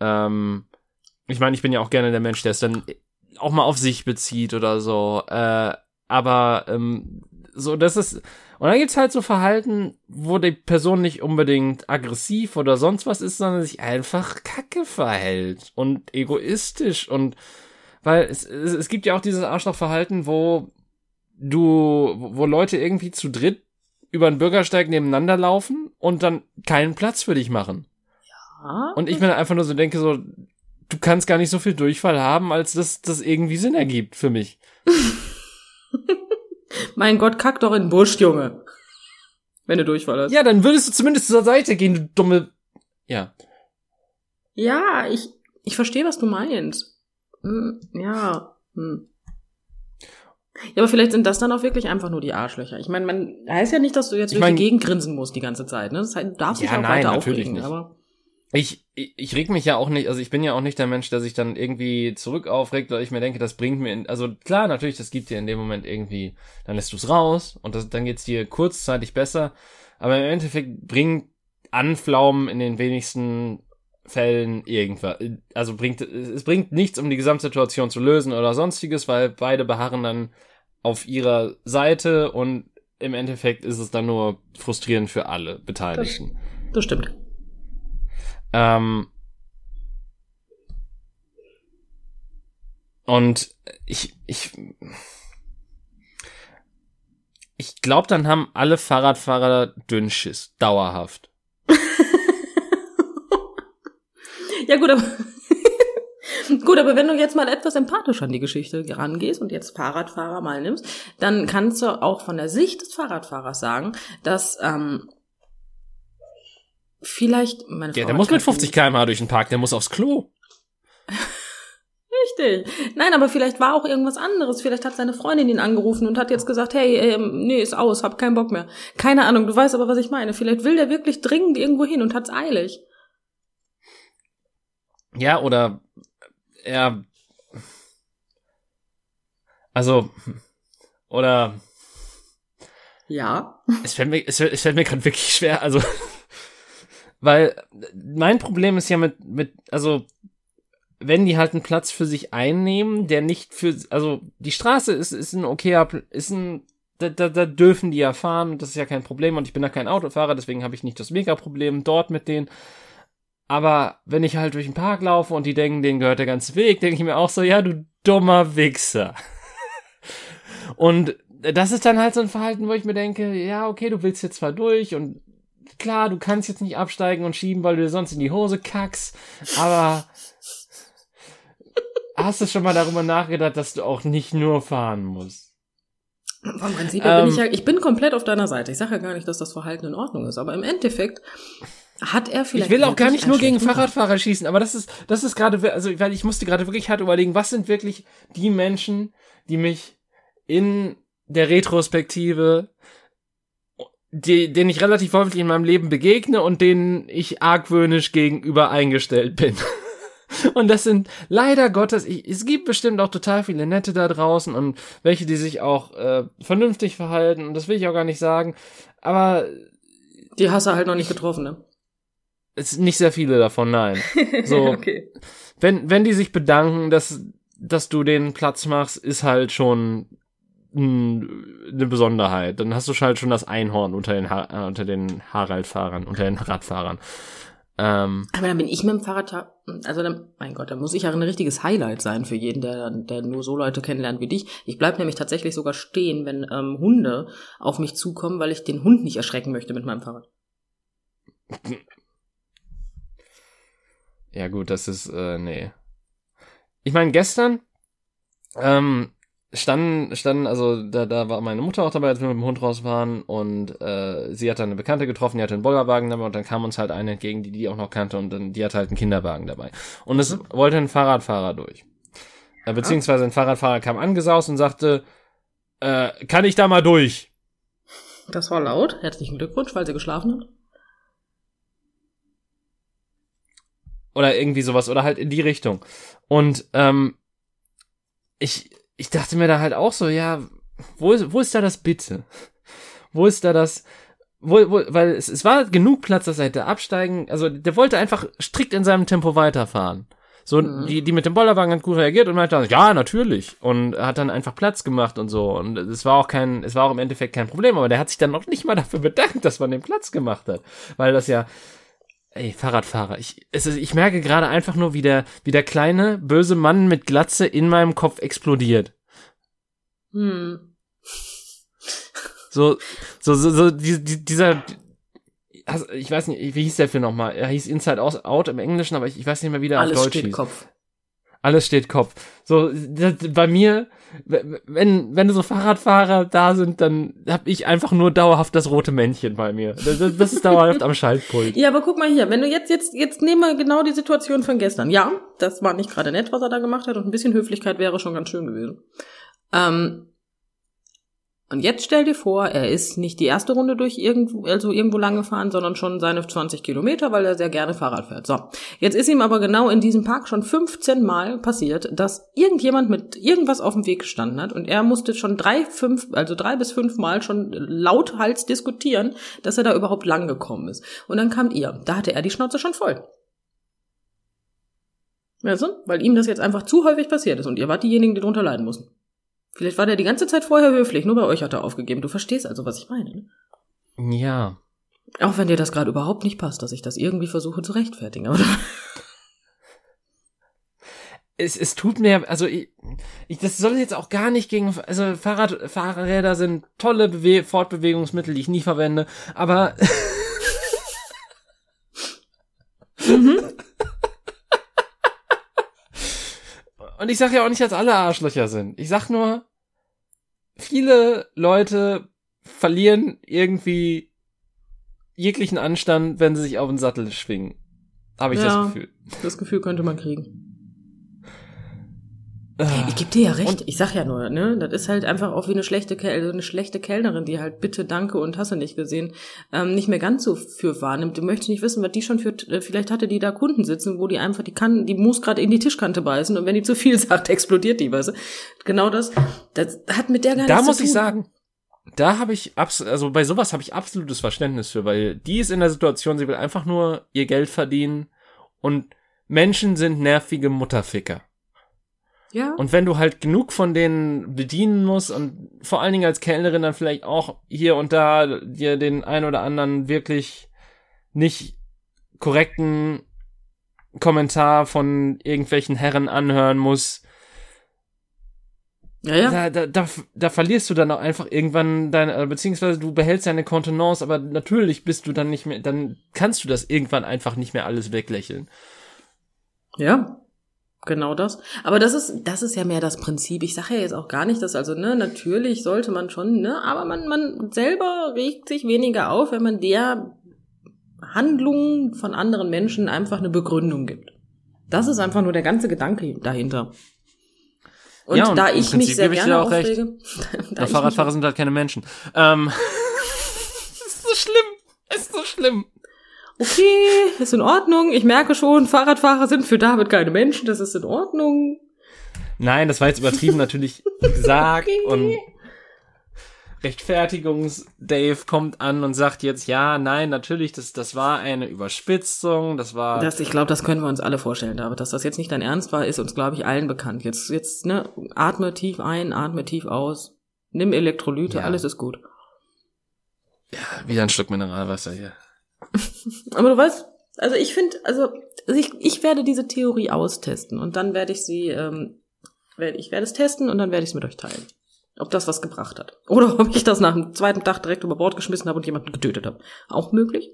Ähm, ich meine, ich bin ja auch gerne der Mensch, der es dann auch mal auf sich bezieht oder so. Äh, aber ähm, so, das ist. Und dann gibt's halt so Verhalten, wo die Person nicht unbedingt aggressiv oder sonst was ist, sondern sich einfach kacke verhält und egoistisch und weil es, es, es gibt ja auch dieses Arschlochverhalten, wo du, wo wo Leute irgendwie zu dritt über einen Bürgersteig nebeneinander laufen und dann keinen Platz für dich machen. Ja. Und ich mir einfach nur so denke, so, du kannst gar nicht so viel Durchfall haben, als dass das irgendwie Sinn ergibt für mich. [laughs] Mein Gott, kack doch in den Busch, Junge. Wenn du Durchfall hast. Ja, dann würdest du zumindest zur Seite gehen, du dumme. Ja. Ja, ich, ich verstehe, was du meinst. Hm, ja. Hm. Ja, aber vielleicht sind das dann auch wirklich einfach nur die Arschlöcher. Ich meine, man heißt ja nicht, dass du jetzt Ich durch mein- die Gegend grinsen musst die ganze Zeit. Ne? Das heißt, du darfst dich Ja, auch nein, weiter aufregen. nicht. Aber Ich, ich, ich reg mich ja auch nicht, also ich bin ja auch nicht der Mensch, der sich dann irgendwie zurück aufregt, weil ich mir denke, das bringt mir, in, also klar, natürlich, das gibt dir in dem Moment irgendwie, dann lässt du es raus und das, dann geht's dir kurzzeitig besser, aber im Endeffekt bringt Anflaumen in den wenigsten Fällen irgendwas, also bringt, es bringt nichts, um die Gesamtsituation zu lösen oder sonstiges, weil beide beharren dann auf ihrer Seite und im Endeffekt ist es dann nur frustrierend für alle Beteiligten. das stimmt. Ähm, und ich, ich, ich glaube, dann haben alle Fahrradfahrer Dünnschiss, dauerhaft. [laughs] Ja gut, aber [laughs] Gut, aber wenn du jetzt mal etwas empathisch an die Geschichte rangehst und jetzt Fahrradfahrer mal nimmst, dann kannst du auch von der Sicht des Fahrradfahrers sagen, dass ähm, vielleicht meine Ja, der muss mit 50 km/h durch den Park, der muss aufs Klo. [laughs] Richtig. Nein, aber vielleicht war auch irgendwas anderes. Vielleicht hat seine Freundin ihn angerufen und hat jetzt gesagt, hey, ähm, nee, ist aus, hab keinen Bock mehr. Keine Ahnung, du weißt aber, was ich meine. Vielleicht will der wirklich dringend irgendwo hin und hat's eilig. Ja, oder er. Also. Oder. Ja. Es fällt mir, es, es fällt mir gerade wirklich schwer, also. Weil mein Problem ist ja mit, mit, also wenn die halt einen Platz für sich einnehmen, der nicht für, also die Straße ist, ist ein okayer, ist ein, da, da, da dürfen die ja fahren das ist ja kein Problem und ich bin da kein Autofahrer, deswegen habe ich nicht das Mega-Problem dort mit denen. Aber wenn ich halt durch den Park laufe und die denken, denen gehört der ganze Weg, denke ich mir auch so, ja, du dummer Wichser. [laughs] und das ist dann halt so ein Verhalten, wo ich mir denke, ja, okay, du willst jetzt zwar durch und klar, du kannst jetzt nicht absteigen und schieben, weil du dir sonst in die Hose kackst, aber [laughs] hast du schon mal darüber nachgedacht, dass du auch nicht nur fahren musst? Vom Prinzip her bin ich ja, ich bin komplett auf deiner Seite. Ich sage ja gar nicht, dass das Verhalten in Ordnung ist, aber im Endeffekt hat er vielleicht. Ich will auch gar nicht nur gegen Fahrradfahrer schießen, aber das ist, das ist gerade, also, weil ich musste gerade wirklich hart überlegen, was sind wirklich die Menschen, die mich in der Retrospektive, die, denen ich relativ häufig in meinem Leben begegne und denen ich argwöhnisch gegenüber eingestellt bin. [laughs] Und das sind leider Gottes, ich, es gibt bestimmt auch total viele Nette da draußen und welche, die sich auch äh, vernünftig verhalten und das will ich auch gar nicht sagen, aber. Die hast du halt noch nicht getroffen, ne? Es sind nicht sehr viele davon, nein. [laughs] So, okay. wenn, wenn die sich bedanken, dass, dass du den Platz machst, ist halt schon eine Besonderheit. Dann hast du halt schon das Einhorn unter den, ha äh, unter den Harald-Fahrern, unter den Radfahrern. Ähm, Aber dann bin ich mit dem Fahrrad, also dann, mein Gott, dann muss ich ja ein richtiges Highlight sein für jeden, der, der nur so Leute kennenlernt wie dich. Ich bleib nämlich tatsächlich sogar stehen, wenn ähm, Hunde auf mich zukommen, weil ich den Hund nicht erschrecken möchte mit meinem Fahrrad. [laughs] ja gut, das ist, äh, nee. Ich meine, gestern ähm, standen, standen, also da, da war meine Mutter auch dabei, als wir mit dem Hund raus waren und äh, sie hat dann eine Bekannte getroffen, die hatte einen Bollerwagen dabei und dann kam uns halt eine entgegen, die die auch noch kannte und dann die hatte halt einen Kinderwagen dabei. Und es wollte ein Fahrradfahrer durch. Äh, beziehungsweise ein Fahrradfahrer kam angesaust und sagte, äh, kann ich da mal durch? Das war laut. Herzlichen Glückwunsch, weil sie geschlafen hat. Oder irgendwie sowas oder halt in die Richtung. Und ähm, ich ich dachte mir da halt auch so, ja, wo ist wo ist da das Bitte? Wo ist da das wo, wo, weil es, es war genug Platz, dass er hätte absteigen, also der wollte einfach strikt in seinem Tempo weiterfahren. So, Mhm. die, die mit dem Bollerwagen hat gut reagiert und meinte, dann, ja, natürlich. Und hat dann einfach Platz gemacht und so. Und es war auch kein, es war auch im Endeffekt kein Problem, aber der hat sich dann noch nicht mal dafür bedankt, dass man den Platz gemacht hat. Weil das ja, ey, Fahrradfahrer, ich, es ist, ich merke gerade einfach nur, wie der, wie der kleine, böse Mann mit Glatze in meinem Kopf explodiert. Hm. So, so, so, so die, die, dieser, ich weiß nicht, wie hieß der Film nochmal? Er hieß Inside Out Out im Englischen, aber ich, ich weiß nicht mehr, wie der Alles auf Deutsch steht hieß. Kopf. Alles steht Kopf. So, das, bei mir, wenn, wenn so Fahrradfahrer da sind, dann hab ich einfach nur dauerhaft das rote Männchen bei mir. Das, das das ist dauerhaft am Schaltpult. Ja, aber guck mal hier, wenn du jetzt, jetzt, jetzt nehmen wir genau die Situation von gestern. Ja, das war nicht gerade nett, was er da gemacht hat und ein bisschen Höflichkeit wäre schon ganz schön gewesen. Ähm, und jetzt stell dir vor, er ist nicht die erste Runde durch irgendwo, also irgendwo lang gefahren, sondern schon seine 20 Kilometer, weil er sehr gerne Fahrrad fährt. So. Jetzt ist ihm aber genau in diesem Park schon 15 Mal passiert, dass irgendjemand mit irgendwas auf dem Weg gestanden hat und er musste schon drei, fünf, also drei bis fünf Mal schon lauthals diskutieren, dass er da überhaupt lang gekommen ist. Und dann kamt ihr. Da hatte er die Schnauze schon voll. Du? Weil ihm das jetzt einfach zu häufig passiert ist und ihr wart diejenigen, die drunter leiden mussten. Vielleicht war der die ganze Zeit vorher höflich, nur bei euch hat er aufgegeben. Du verstehst also, was ich meine. Ne? Ja. Auch wenn dir das gerade überhaupt nicht passt, dass ich das irgendwie versuche zu rechtfertigen. Aber [laughs] Es, es tut mir, also ich, ich, das soll jetzt auch gar nicht gegen, also Fahrrad, Fahrräder sind tolle Bewe Fortbewegungsmittel, die ich nie verwende, aber [laughs] und ich sag ja auch nicht, dass alle Arschlöcher sind. Ich sag nur, viele Leute verlieren irgendwie jeglichen Anstand, wenn sie sich auf den Sattel schwingen. Habe ich Ja. das Gefühl. Das Gefühl könnte man kriegen. Ich geb dir ja recht. ich sag ja nur, ne, das ist halt einfach auch wie eine schlechte Kel also eine schlechte Kellnerin, die halt bitte, danke und hast du nicht gesehen, ähm, nicht mehr ganz so für wahrnimmt. Du möchtest nicht wissen, was die schon für, äh, vielleicht hatte die da Kunden sitzen, wo die einfach, die kann, die muss gerade in die Tischkante beißen und wenn die zu viel [laughs] sagt, explodiert die, weißt du. Genau das, das hat mit der gar Da nichts muss zu ich tun. sagen, da habe ich abs also bei sowas habe ich absolutes Verständnis für, weil die ist in der Situation, sie will einfach nur ihr Geld verdienen und Menschen sind nervige Mutterficker. Ja. Und wenn du halt genug von denen bedienen musst und vor allen Dingen als Kellnerin dann vielleicht auch hier und da dir den ein oder anderen wirklich nicht korrekten Kommentar von irgendwelchen Herren anhören musst, ja, ja. da, da, da, da verlierst du dann auch einfach irgendwann deine, äh, beziehungsweise du behältst deine Kontenance, aber natürlich bist du dann nicht mehr, dann kannst du das irgendwann einfach nicht mehr alles weglächeln. Ja, genau das. Aber das ist, das ist ja mehr das Prinzip. Ich sage ja jetzt auch gar nicht, dass also, ne, natürlich sollte man schon, ne, aber man, man selber regt sich weniger auf, wenn man der Handlung von anderen Menschen einfach eine Begründung gibt. Das ist einfach nur der ganze Gedanke dahinter. Und, Ja, und da ich Prinzip mich sehr gerne dir auch recht. aufrege, [laughs] da Fahrradfahrer sind halt keine Menschen. Ähm, [laughs] es ist so schlimm. Es ist so schlimm. Okay, ist in Ordnung. Ich merke schon, Fahrradfahrer sind für David keine Menschen, das ist in Ordnung. Nein, das war jetzt übertrieben [laughs] natürlich gesagt Okay. und Rechtfertigungs-Dave kommt an und sagt jetzt, ja, nein, natürlich, das, das war eine Überspitzung, das war, Das, ich glaube, das können wir uns alle vorstellen, David. Dass das jetzt nicht dein Ernst war, ist uns, glaube ich, allen bekannt. Jetzt, jetzt, ne, atme tief ein, atme tief aus. Nimm Elektrolyte, Ja. alles ist gut. wieder ein Stück Mineralwasser hier. Aber du weißt, also ich finde, also ich, ich werde diese Theorie austesten und dann werde ich sie, ähm, werde ich werde es testen und dann werde ich es mit euch teilen. Ob das was gebracht hat. Oder [laughs] ob ich das nach dem zweiten Tag direkt über Bord geschmissen habe und jemanden getötet habe. Auch möglich.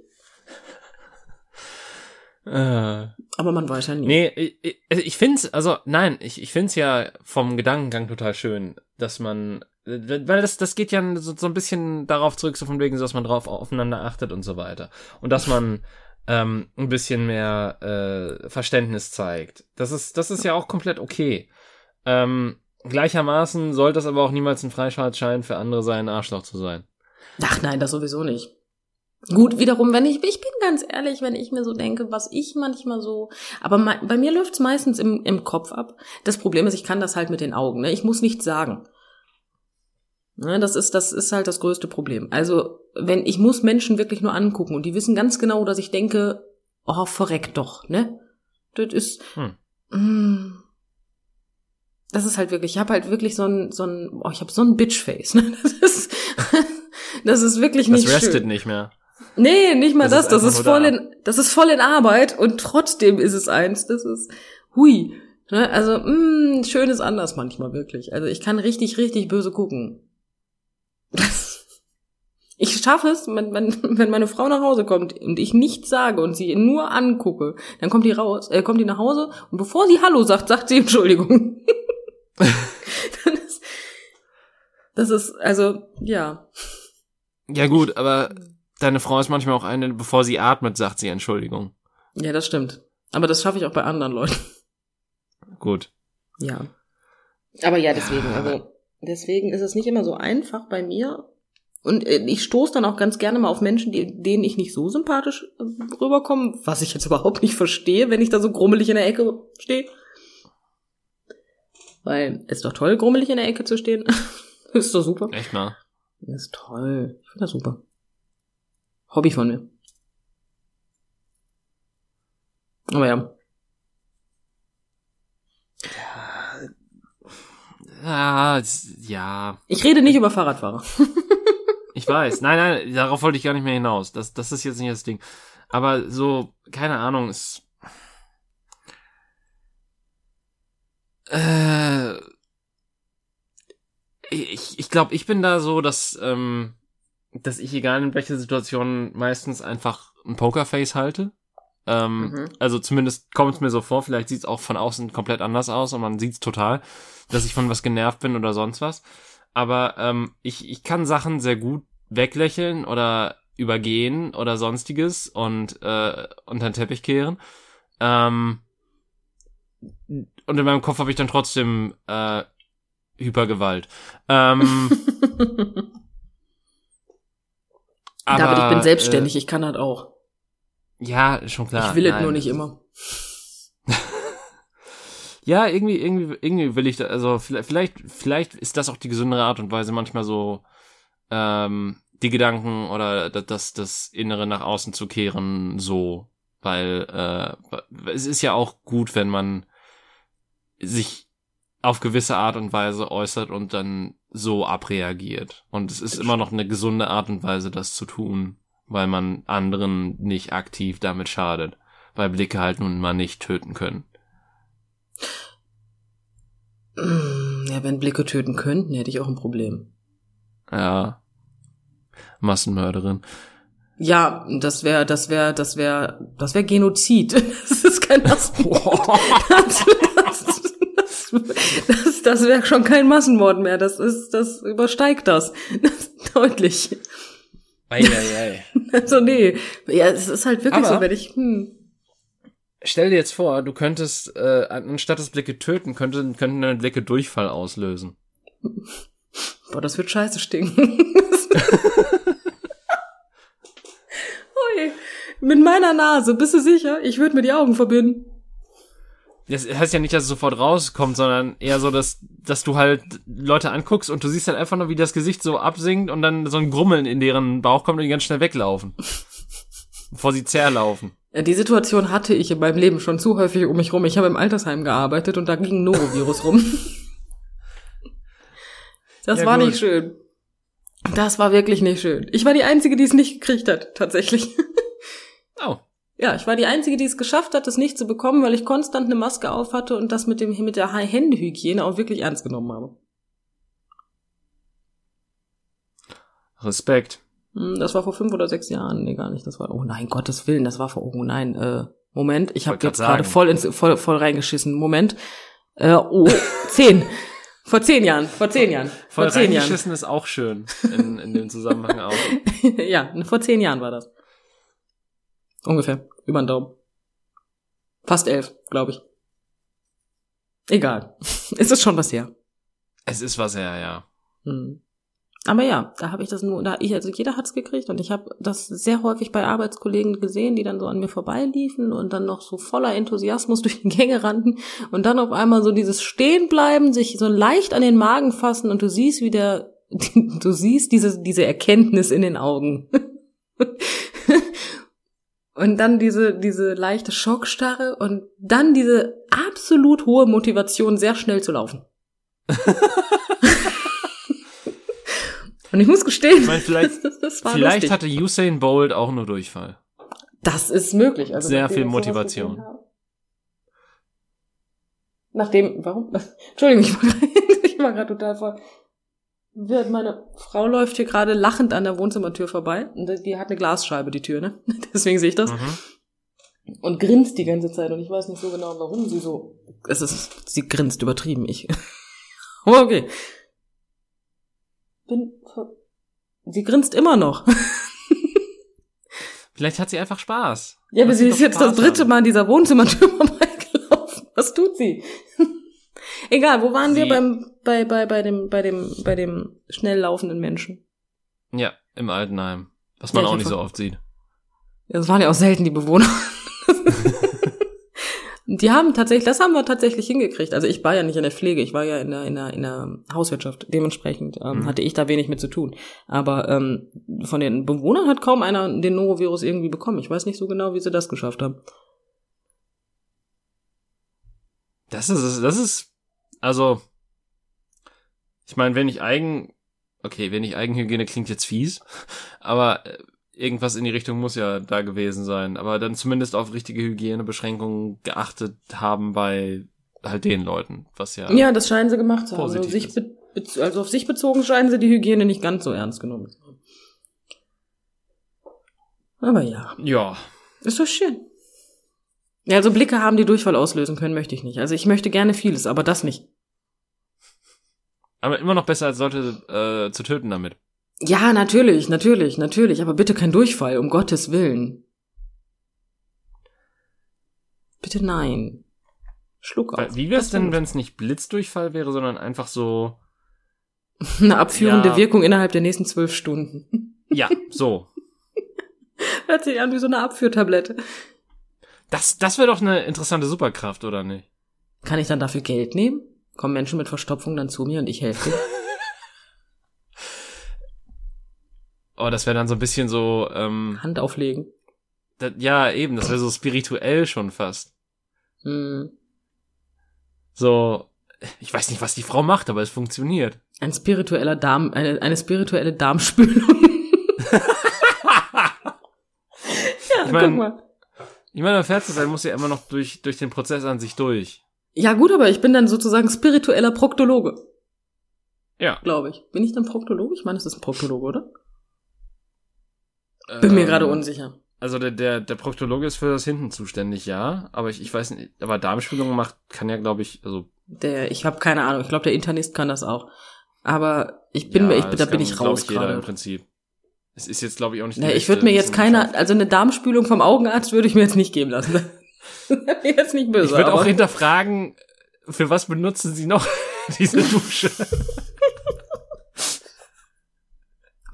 Äh, Aber man weiß ja nie. nee, ich, ich, ich find's, also nein, ich, ich find's ja vom Gedankengang total schön, dass man, weil das, das geht ja so, so ein bisschen darauf zurück, so von wegen, so, dass man drauf aufeinander achtet und so weiter. Und dass man ähm, ein bisschen mehr äh, Verständnis zeigt. Das ist, das ist ja auch komplett okay. Ähm, gleichermaßen sollte es aber auch niemals ein Freifahrtschein für andere sein, ein Arschloch zu sein. Ach nein, das sowieso nicht. Gut, wiederum, wenn ich, ich bin ganz ehrlich, wenn ich mir so denke, was ich manchmal so, aber bei mir läuft's meistens im, im Kopf ab. Das Problem ist, ich kann das halt mit den Augen, ne? Ich muss nichts sagen. Ne, das ist, das ist halt das größte Problem. Also, wenn, ich muss Menschen wirklich nur angucken und die wissen ganz genau, dass ich denke, oh, verreckt doch, ne? Das ist, Hm. mm, das ist halt wirklich, ich habe halt wirklich so ein, so ein, oh, ich habe so ein Bitchface, ne? [laughs] Das ist, das ist wirklich Das nicht restet schön. nicht mehr. Nee, nicht mal Das das. ist Das ist, voll da. in, das ist voll in Arbeit und trotzdem ist es eins. Das ist, hui. Ne? Also, mh, schön ist anders manchmal wirklich. Also ich kann richtig, richtig böse gucken. [laughs] Ich schaffe es, wenn, wenn, wenn meine Frau nach Hause kommt und ich nichts sage und sie nur angucke, dann kommt die raus, äh, kommt die nach Hause und bevor sie Hallo sagt, sagt sie Entschuldigung. [laughs] das, ist, das ist, also, ja. Ja gut, aber deine Frau ist manchmal auch eine, bevor sie atmet, sagt sie Entschuldigung. Ja, das stimmt. Aber das schaffe ich auch bei anderen Leuten. Gut. Ja. Aber ja, deswegen, also deswegen ist es nicht immer so einfach bei mir. Und äh, ich stoße dann auch ganz gerne mal auf Menschen, die, denen ich nicht so sympathisch äh, rüberkomme, was ich jetzt [laughs] überhaupt nicht verstehe, wenn ich da so grummelig in der Ecke stehe. Weil ist doch toll, grummelig in der Ecke zu stehen. [laughs] ist doch super. Echt mal. Ist toll. Ich finde das super. Hobby von mir. Aber ja. Ja, es- ja, Ich rede nicht über Fahrradfahrer. [laughs] ich weiß. Nein, nein, darauf wollte ich gar nicht mehr hinaus. Das, das ist jetzt nicht das Ding. Aber so, keine Ahnung, es. Äh, ich ich glaube, ich bin da so, dass, ähm, dass ich egal in welcher Situation meistens einfach ein Pokerface halte. Ähm, Mhm. Also zumindest kommt es mir so vor, vielleicht sieht es auch von außen komplett anders aus und man sieht es total, dass ich von was genervt bin oder sonst was. Aber ähm, ich, ich kann Sachen sehr gut weglächeln oder übergehen oder sonstiges und äh, unter den Teppich kehren. Ähm, und in meinem Kopf habe ich dann trotzdem äh, Hypergewalt. Ähm, [laughs] David, ich bin äh, selbstständig, ich kann das auch. ja, schon klar. ich will es nur nicht immer. Ja, irgendwie, irgendwie, irgendwie will ich da, also vielleicht, vielleicht, ist das auch die gesündere Art und Weise, manchmal so ähm, die Gedanken oder das, das, das Innere nach außen zu kehren, so. Weil äh, es ist ja auch gut, wenn man sich auf gewisse Art und Weise äußert und dann so abreagiert. Und es ist immer noch eine gesunde Art und Weise, das zu tun, weil man anderen nicht aktiv damit schadet. Weil Blicke halt nun mal nicht töten können. Mm, Ja, wenn Blicke töten könnten, hätte ich auch ein Problem. Ja. Massenmörderin. Ja, das wäre, das wäre, das wäre, das wäre Genozid. [laughs] Das ist kein Massenmord. [laughs] [laughs] Das, das, das, das, wäre schon kein Massenmord mehr. Das ist, das übersteigt das. das deutlich. Eieiei. Also nee, ja, es ist halt wirklich Aber- so, wenn ich, hm, Stell dir jetzt vor, du könntest, äh, anstatt das Blicke töten, könnten, könnten deine Blicke Durchfall auslösen. boah, das wird scheiße stinken. [laughs] Ui, mit meiner Nase, bist du sicher? Ich würde mir die Augen verbinden. Das heißt ja nicht, dass es sofort rauskommt, sondern eher so, dass, dass du halt Leute anguckst und du siehst halt einfach nur, wie das Gesicht so absinkt und dann so ein Grummeln in deren Bauch kommt und die ganz schnell weglaufen. Bevor sie zerlaufen. Ja, die Situation hatte ich in meinem Leben schon zu häufig um mich rum. Ich habe im Altersheim gearbeitet und da ging ein Norovirus rum. [laughs] Das Ja, war gut. nicht schön. Das war wirklich nicht schön. Ich war die Einzige, die es nicht gekriegt hat, tatsächlich. Oh. Ja, ich war die Einzige, die es geschafft hat, es nicht zu bekommen, weil ich konstant eine Maske auf hatte und das mit dem mit der Händehygiene auch wirklich ernst genommen habe. Respekt. Hm, Das war vor fünf oder sechs Jahren. Nee, gar nicht. Das war, oh nein, Gottes Willen, das war vor, oh nein, äh, Moment, ich habe jetzt gerade voll ins, voll, voll reingeschissen. Moment. Äh, oh, [laughs] zehn. Vor zehn Jahren, vor zehn Jahren. Voll Vor zehn Jahren. reingeschissen ist auch schön in, in dem Zusammenhang auch. [laughs] ja, vor zehn Jahren war das. Ungefähr. Über den Daumen. Fast elf, glaube ich. Egal. [laughs] es ist schon was her. Es ist was her, ja. Hm. Aber ja, da habe ich das nur, da ich, also jeder hat's gekriegt und ich habe das sehr häufig bei Arbeitskollegen gesehen, die dann so an mir vorbeiliefen und dann noch so voller Enthusiasmus [laughs] durch die Gänge rannten und dann auf einmal so dieses Stehenbleiben, sich so leicht an den Magen fassen und du siehst wieder, [laughs] du siehst diese, diese Erkenntnis in den Augen. [laughs] Und dann diese, diese leichte Schockstarre und dann diese absolut hohe Motivation, sehr schnell zu laufen. Und ich muss gestehen, Ich meine, vielleicht, [laughs] vielleicht lustig. hatte Usain Bolt auch nur Durchfall. Das ist möglich. Also Sehr viel Motivation. Nachdem, warum? [laughs] Entschuldigung, ich war gerade- [laughs] ich war gerade total voll. Meine Frau läuft hier gerade lachend an der Wohnzimmertür vorbei. Und die hat eine Glasscheibe, die Tür, ne? Deswegen sehe ich das. Mhm. Und grinst die ganze Zeit. Und ich weiß nicht so genau, warum sie so. Es ist, sie grinst übertrieben, ich. Okay. Bin, ver- sie grinst immer noch. [laughs] Vielleicht hat sie einfach Spaß. Ja, aber sie ist jetzt das Spaß dritte haben. Mal an dieser Wohnzimmertür [laughs] vorbeigelaufen. Was tut sie? [laughs] Egal, wo waren wir Sie- beim, bei, bei, bei dem, bei dem, bei dem schnell laufenden Menschen? Ja, im Altenheim. Was man Ja, auch nicht so oft sieht. Das waren ja auch selten die Bewohner. Die haben tatsächlich, das haben wir tatsächlich hingekriegt. Also ich war ja nicht in der Pflege, ich war ja in der, in der, in der Hauswirtschaft. Dementsprechend ähm, Mhm. hatte ich da wenig mit zu tun. Aber ähm, von den Bewohnern hat kaum einer den Norovirus irgendwie bekommen. Ich weiß nicht so genau, wie sie das geschafft haben. Das ist, das ist, also, ich meine, wenn ich Eigen, okay, wenn ich Eigenhygiene klingt jetzt fies, [laughs] aber äh, irgendwas in die Richtung muss ja da gewesen sein. Aber dann zumindest auf richtige Hygienebeschränkungen geachtet haben bei halt den Leuten, was ja. Ja, das scheinen sie gemacht zu haben. Also, sich be also auf sich bezogen scheinen sie die Hygiene nicht ganz so ernst genommen zu haben. Aber ja, Ja. ist doch schön. Ja, also Blicke haben, die Durchfall auslösen können, möchte ich nicht. Also ich möchte gerne vieles, aber das nicht. Aber immer noch besser als Leute äh, zu töten damit. Ja, natürlich, natürlich, natürlich, aber bitte kein Durchfall, um Gottes Willen. Bitte nein. Schluck auf. Wie wär's Das wär denn, wenn es nicht Blitzdurchfall wäre, sondern einfach so, [laughs] Eine abführende Ja. Wirkung innerhalb der nächsten zwölf Stunden. [laughs] ja, so. Hört sich an wie so eine Abführtablette. Das, das wäre doch eine interessante Superkraft, oder nicht? Kann ich dann dafür Geld nehmen? Kommen Menschen mit Verstopfung dann zu mir und ich helfe [laughs] denen? Oh, das wäre dann so ein bisschen so, ähm, Hand auflegen. da, ja, eben, das wäre so spirituell schon fast. Hm. So, ich weiß nicht, was die Frau macht, aber es funktioniert. Ein spiritueller Darm, eine, eine spirituelle Darmspülung. [laughs] ja, Ich mein- guck mal. Ich meine, der Fernsehsein muss ja immer noch durch, durch den Prozess an sich durch. Ja, gut, aber ich bin dann sozusagen spiritueller Proktologe, Ja. glaube ich. Bin ich dann Proktologe? Ich meine, es ist ein Proktologe, oder? Bin mir Ähm, gerade unsicher. Also der, der, der Proktologe ist für das Hinten zuständig, ja. Aber ich, ich weiß nicht, aber Darmspülung macht, kann ja, glaube ich, also. Der, ich habe keine Ahnung. Ich glaube, der Internist kann das auch. Aber ich bin ja, mir, ich, da bin kann, ich glaub raus jeder im. Prinzip. Es ist jetzt, glaube ich, auch nicht Nee, ich würde mir jetzt keine, also eine Darmspülung vom Augenarzt würde ich mir jetzt nicht geben lassen. [laughs] jetzt nicht böse. Ich würde auch hinterfragen, für was benutzen Sie noch [laughs] diese Dusche? [laughs]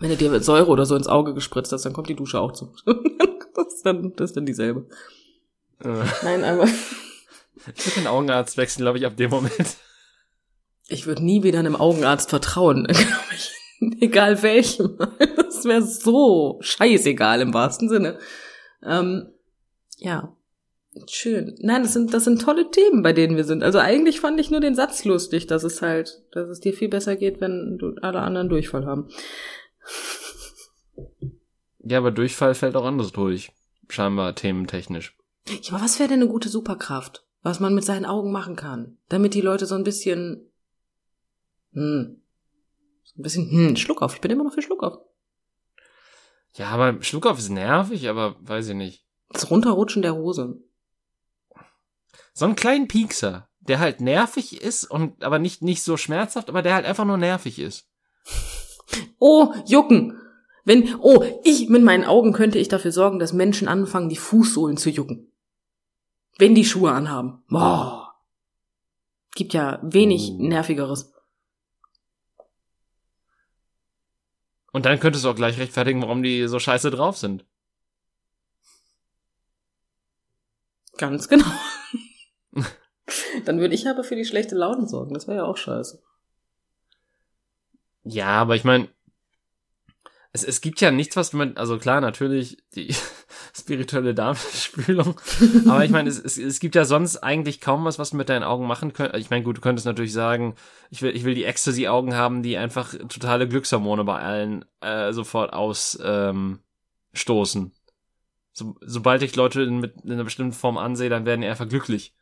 Wenn du dir Säure oder so ins Auge gespritzt hast, dann kommt die Dusche auch zu. [laughs] das, ist dann, das ist dann dieselbe. Äh, Nein, aber ich würde den Augenarzt wechseln, glaube ich, ab dem Moment. ich würde nie wieder einem Augenarzt vertrauen, glaube [laughs] ich. Egal welchem. Das wäre so scheißegal im wahrsten Sinne. Ähm, ja. Schön. Nein, das sind, das sind tolle Themen, bei denen wir sind. Also eigentlich fand ich nur den Satz lustig, dass es halt, dass es dir viel besser geht, wenn du alle anderen Durchfall haben. Ja, aber Durchfall fällt auch anders durch. Scheinbar thementechnisch. Ja, aber was wäre denn eine gute Superkraft, was man mit seinen Augen machen kann, damit die Leute so ein bisschen, hm, so ein bisschen, hm, Schluck auf. Ich bin immer noch für Schluck auf. Ja, aber Schluckauf ist nervig, aber weiß ich nicht. Das Runterrutschen der Hose. So einen kleinen Piekser, der halt nervig ist und aber nicht, nicht so schmerzhaft, aber der halt einfach nur nervig ist. Oh, jucken. Wenn, oh, ich mit meinen Augen könnte ich dafür sorgen, dass Menschen anfangen, die Fußsohlen zu jucken. Wenn die Schuhe anhaben. Boah. Gibt ja wenig Oh. nervigeres. Und dann könntest du auch gleich rechtfertigen, warum die so scheiße drauf sind. Ganz genau. [laughs] Dann würde ich aber für die schlechte Laune sorgen. Das wäre ja auch scheiße. Ja, aber ich meine, es, es gibt ja nichts, was man, also klar, natürlich die [laughs] spirituelle Darmspülung, [laughs] aber ich meine, es, es, es gibt ja sonst eigentlich kaum was, was du mit deinen Augen machen könntest. Ich meine, gut, du könntest natürlich sagen, ich will, ich will die Ecstasy-Augen haben, die einfach totale Glückshormone bei allen äh, sofort ausstoßen. Ähm, so, sobald ich Leute in, mit in einer bestimmten Form ansehe, dann werden die einfach glücklich.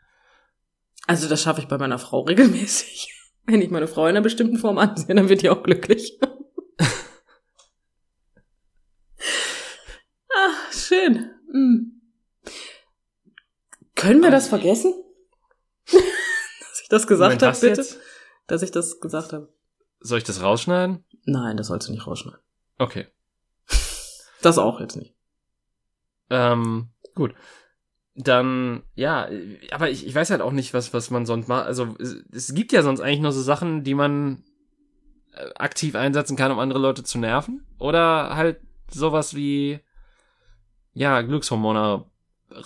Also das schaffe ich bei meiner Frau regelmäßig. Wenn ich meine Frau in einer bestimmten Form ansehe, dann wird die auch glücklich. [laughs] ah, schön. Hm. Können wir das vergessen? [laughs] Dass ich das gesagt habe, bitte? jetzt? Dass ich das gesagt habe. Soll ich das rausschneiden? Nein, das sollst du nicht rausschneiden. Okay. Das auch jetzt nicht. Ähm, gut. Dann, ja, aber ich, ich weiß halt auch nicht, was, was man sonst macht. Also, es, es gibt ja sonst eigentlich nur so Sachen, die man äh, aktiv einsetzen kann, um andere Leute zu nerven. Oder halt sowas wie, ja, Glückshormone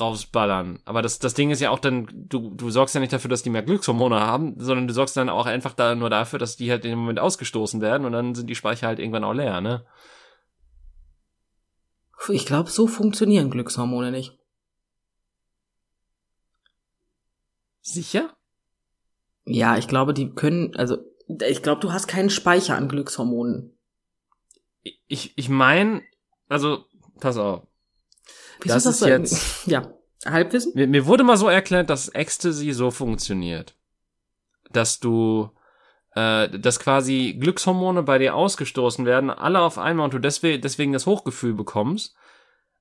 rausballern. Aber das, das Ding ist ja auch dann, du, du sorgst ja nicht dafür, dass die mehr Glückshormone haben, sondern du sorgst dann auch einfach da nur dafür, dass die halt in dem Moment ausgestoßen werden und dann sind die Speicher halt irgendwann auch leer, ne? Ich glaube, so funktionieren Glückshormone nicht. Sicher? Ja, ich glaube, die können, also ich glaube, du hast keinen Speicher an Glückshormonen. Ich, ich mein, also, pass auf. Wieso Das ist du- jetzt- [laughs] Ja, Halbwissen? Mir, mir wurde mal so erklärt, dass Ecstasy so funktioniert. Dass du, äh, dass quasi Glückshormone bei dir ausgestoßen werden, alle auf einmal und du deswegen, deswegen das Hochgefühl bekommst.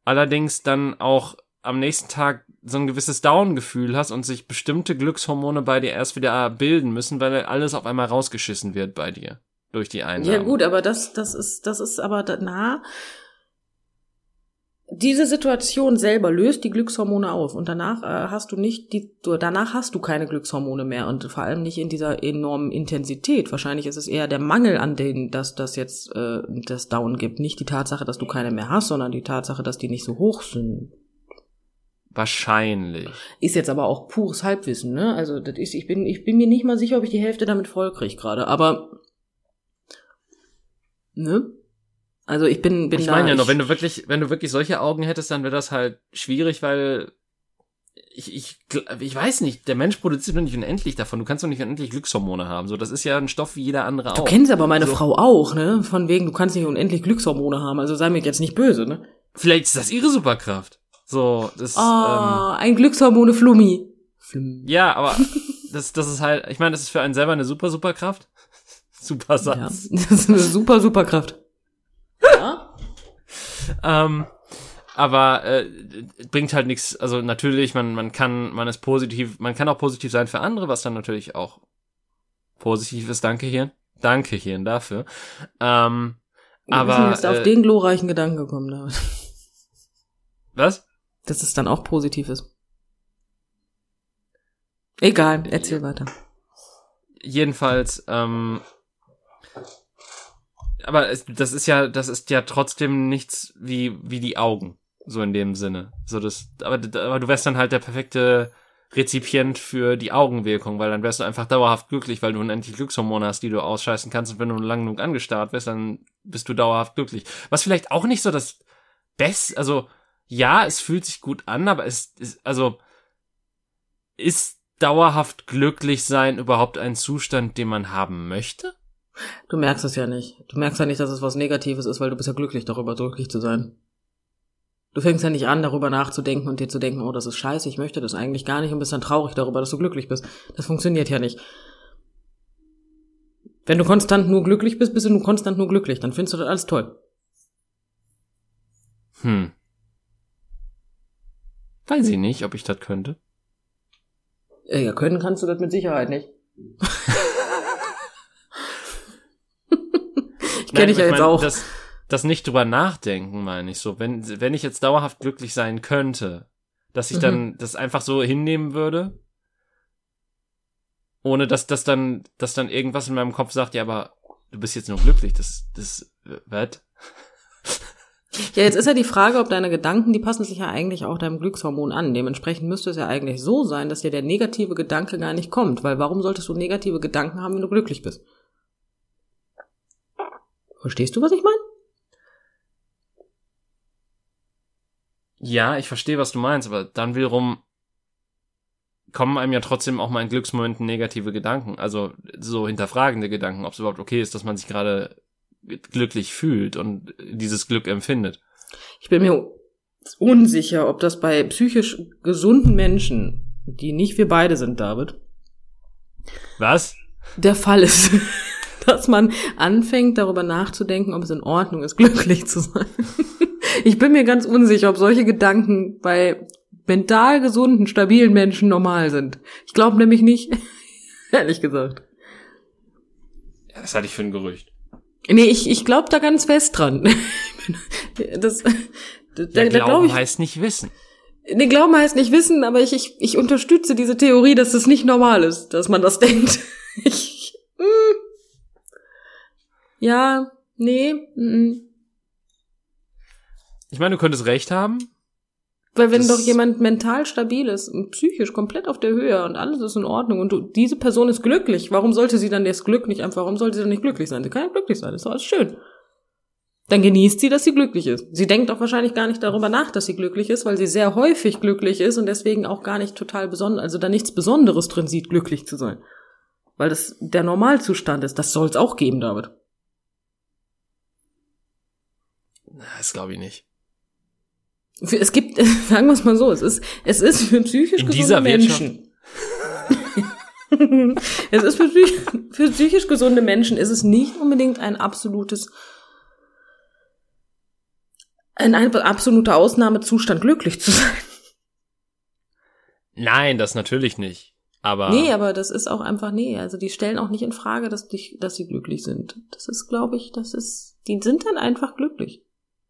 Allerdings dann auch am nächsten Tag so ein gewisses Down-Gefühl hast und sich bestimmte Glückshormone bei dir erst wieder bilden müssen, weil alles auf einmal rausgeschissen wird bei dir durch die Einnahme. Ja gut, aber das, das ist, das ist aber, na, diese Situation selber löst die Glückshormone auf und danach äh, hast du nicht die, danach hast du keine Glückshormone mehr und vor allem nicht in dieser enormen Intensität. Wahrscheinlich ist es eher der Mangel an denen, dass das jetzt äh, das Down gibt, nicht die Tatsache, dass du keine mehr hast, sondern die Tatsache, dass die nicht so hoch sind. Wahrscheinlich. Ist jetzt aber auch pures Halbwissen, ne? Also das ist, ich bin, ich bin mir nicht mal sicher, ob ich die Hälfte damit voll krieg gerade, aber ne? Also ich bin, bin ich meine ja noch, wenn du wirklich, wenn du wirklich solche Augen hättest, dann wäre das halt schwierig, weil ich, ich, ich weiß nicht, der Mensch produziert doch nicht unendlich davon. Du kannst doch nicht unendlich Glückshormone haben. So, das ist ja ein Stoff wie jeder andere Du auch. kennst aber meine So. Frau auch, ne? Von wegen, du kannst nicht unendlich Glückshormone haben, also sei mir jetzt nicht böse, ne? Vielleicht ist das ihre Superkraft. So, das, ähm, Ah, ein Glückshormone Flummi. Flum. ja, aber [laughs] das, das ist halt, ich meine, das ist für einen selber eine super Superkraft. [laughs] Super Ja, Satz. [laughs] das ist eine super Superkraft. Ja? Ähm, aber äh, bringt halt nichts, also natürlich, man, man kann, man ist positiv, man kann auch positiv sein für andere, was dann natürlich auch positiv ist. Danke, Hirn. Danke, Hirn, dafür. Ähm, aber jetzt auf äh, den glorreichen Gedanken gekommen, David. was? Dass es dann auch positiv ist. Egal, erzähl weiter. Jedenfalls, ähm, aber es, das ist ja, das ist ja trotzdem nichts wie, wie die Augen. So in dem Sinne. So das, aber, aber du wärst dann halt der perfekte Rezipient für die Augenwirkung, weil dann wärst du einfach dauerhaft glücklich, weil du unendlich Glückshormone hast, die du ausscheißen kannst und wenn du lang genug angestarrt wirst, dann bist du dauerhaft glücklich. Was vielleicht auch nicht so das Beste, also, ja, es fühlt sich gut an, aber es ist, also, ist dauerhaft glücklich sein überhaupt ein Zustand, den man haben möchte? Du merkst es ja nicht. Du merkst ja nicht, dass es was Negatives ist, weil du bist ja glücklich darüber, glücklich zu sein. Du fängst ja nicht an, darüber nachzudenken und dir zu denken, oh, das ist scheiße, ich möchte das eigentlich gar nicht und bist dann traurig darüber, dass du glücklich bist. Das funktioniert ja nicht. Wenn du konstant nur glücklich bist, bist du nur konstant nur glücklich. Dann findest du das alles toll. Hm. Weiß ich nicht, ob ich das könnte. Äh, ja, können kannst du das mit Sicherheit nicht. [laughs] ich kenne dich ja jetzt mein, auch. Das, das nicht drüber nachdenken, meine ich so. Wenn, wenn ich jetzt dauerhaft glücklich sein könnte, dass ich Mhm. dann das einfach so hinnehmen würde, ohne dass das dann, dass dann irgendwas in meinem Kopf sagt, ja, aber du bist jetzt nur glücklich, das, das, was? Ja, jetzt ist ja die Frage, ob deine Gedanken, die passen sich ja eigentlich auch deinem Glückshormon an. Dementsprechend müsste es ja eigentlich so sein, dass dir der negative Gedanke gar nicht kommt. Weil warum solltest du negative Gedanken haben, wenn du glücklich bist? Verstehst du, was ich meine? Ja, ich verstehe, was du meinst, aber dann wiederum kommen einem ja trotzdem auch mal in Glücksmomenten negative Gedanken, also so hinterfragende Gedanken, ob es überhaupt okay ist, dass man sich gerade glücklich fühlt und dieses Glück empfindet. Ich bin mir unsicher, ob das bei psychisch gesunden Menschen, die nicht wir beide sind, David, Was? der Fall ist. [laughs] Dass man anfängt, darüber nachzudenken, ob es in Ordnung ist, [laughs] glücklich zu sein. Ich bin mir ganz unsicher, ob solche Gedanken bei mental gesunden, stabilen Menschen normal sind. Ich glaube nämlich nicht, [laughs] ehrlich gesagt. Das hatte ich für ein Gerücht. Nee, ich, ich glaube da ganz fest dran. [laughs] Das, da, Ja, Glauben glaube ich, heißt nicht wissen. nee, Glauben heißt nicht wissen, aber ich, ich, ich unterstütze diese Theorie, dass das nicht normal ist, dass man das [laughs] denkt. Ich, mm, ja, nee, mm, Ich meine, du könntest recht haben. Weil wenn Das- doch jemand mental stabil ist und psychisch komplett auf der Höhe und alles ist in Ordnung und du, diese Person ist glücklich, warum sollte sie dann das Glück nicht einfach, warum sollte sie dann nicht glücklich sein? Sie kann ja glücklich sein, ist doch alles schön. Dann genießt sie, dass sie glücklich ist. Sie denkt auch wahrscheinlich gar nicht darüber nach, dass sie glücklich ist, weil sie sehr häufig glücklich ist und deswegen auch gar nicht total besonders, also da nichts Besonderes drin sieht, glücklich zu sein. Weil das der Normalzustand ist. Das soll es auch geben, David. Das glaube ich nicht. Für- Es gibt, [laughs] sagen wir es mal so, es ist, es ist für psychisch gesunde. Menschen. [laughs] es ist für, für psychisch gesunde Menschen ist es nicht unbedingt ein absolutes, ein, absoluter Ausnahmezustand, glücklich zu sein. Nein, das natürlich nicht. Aber. Nee, aber das ist auch einfach, nee, also die stellen auch nicht in Frage, dass, die, dass sie glücklich sind. Das ist, glaube ich, das ist, die sind dann einfach glücklich.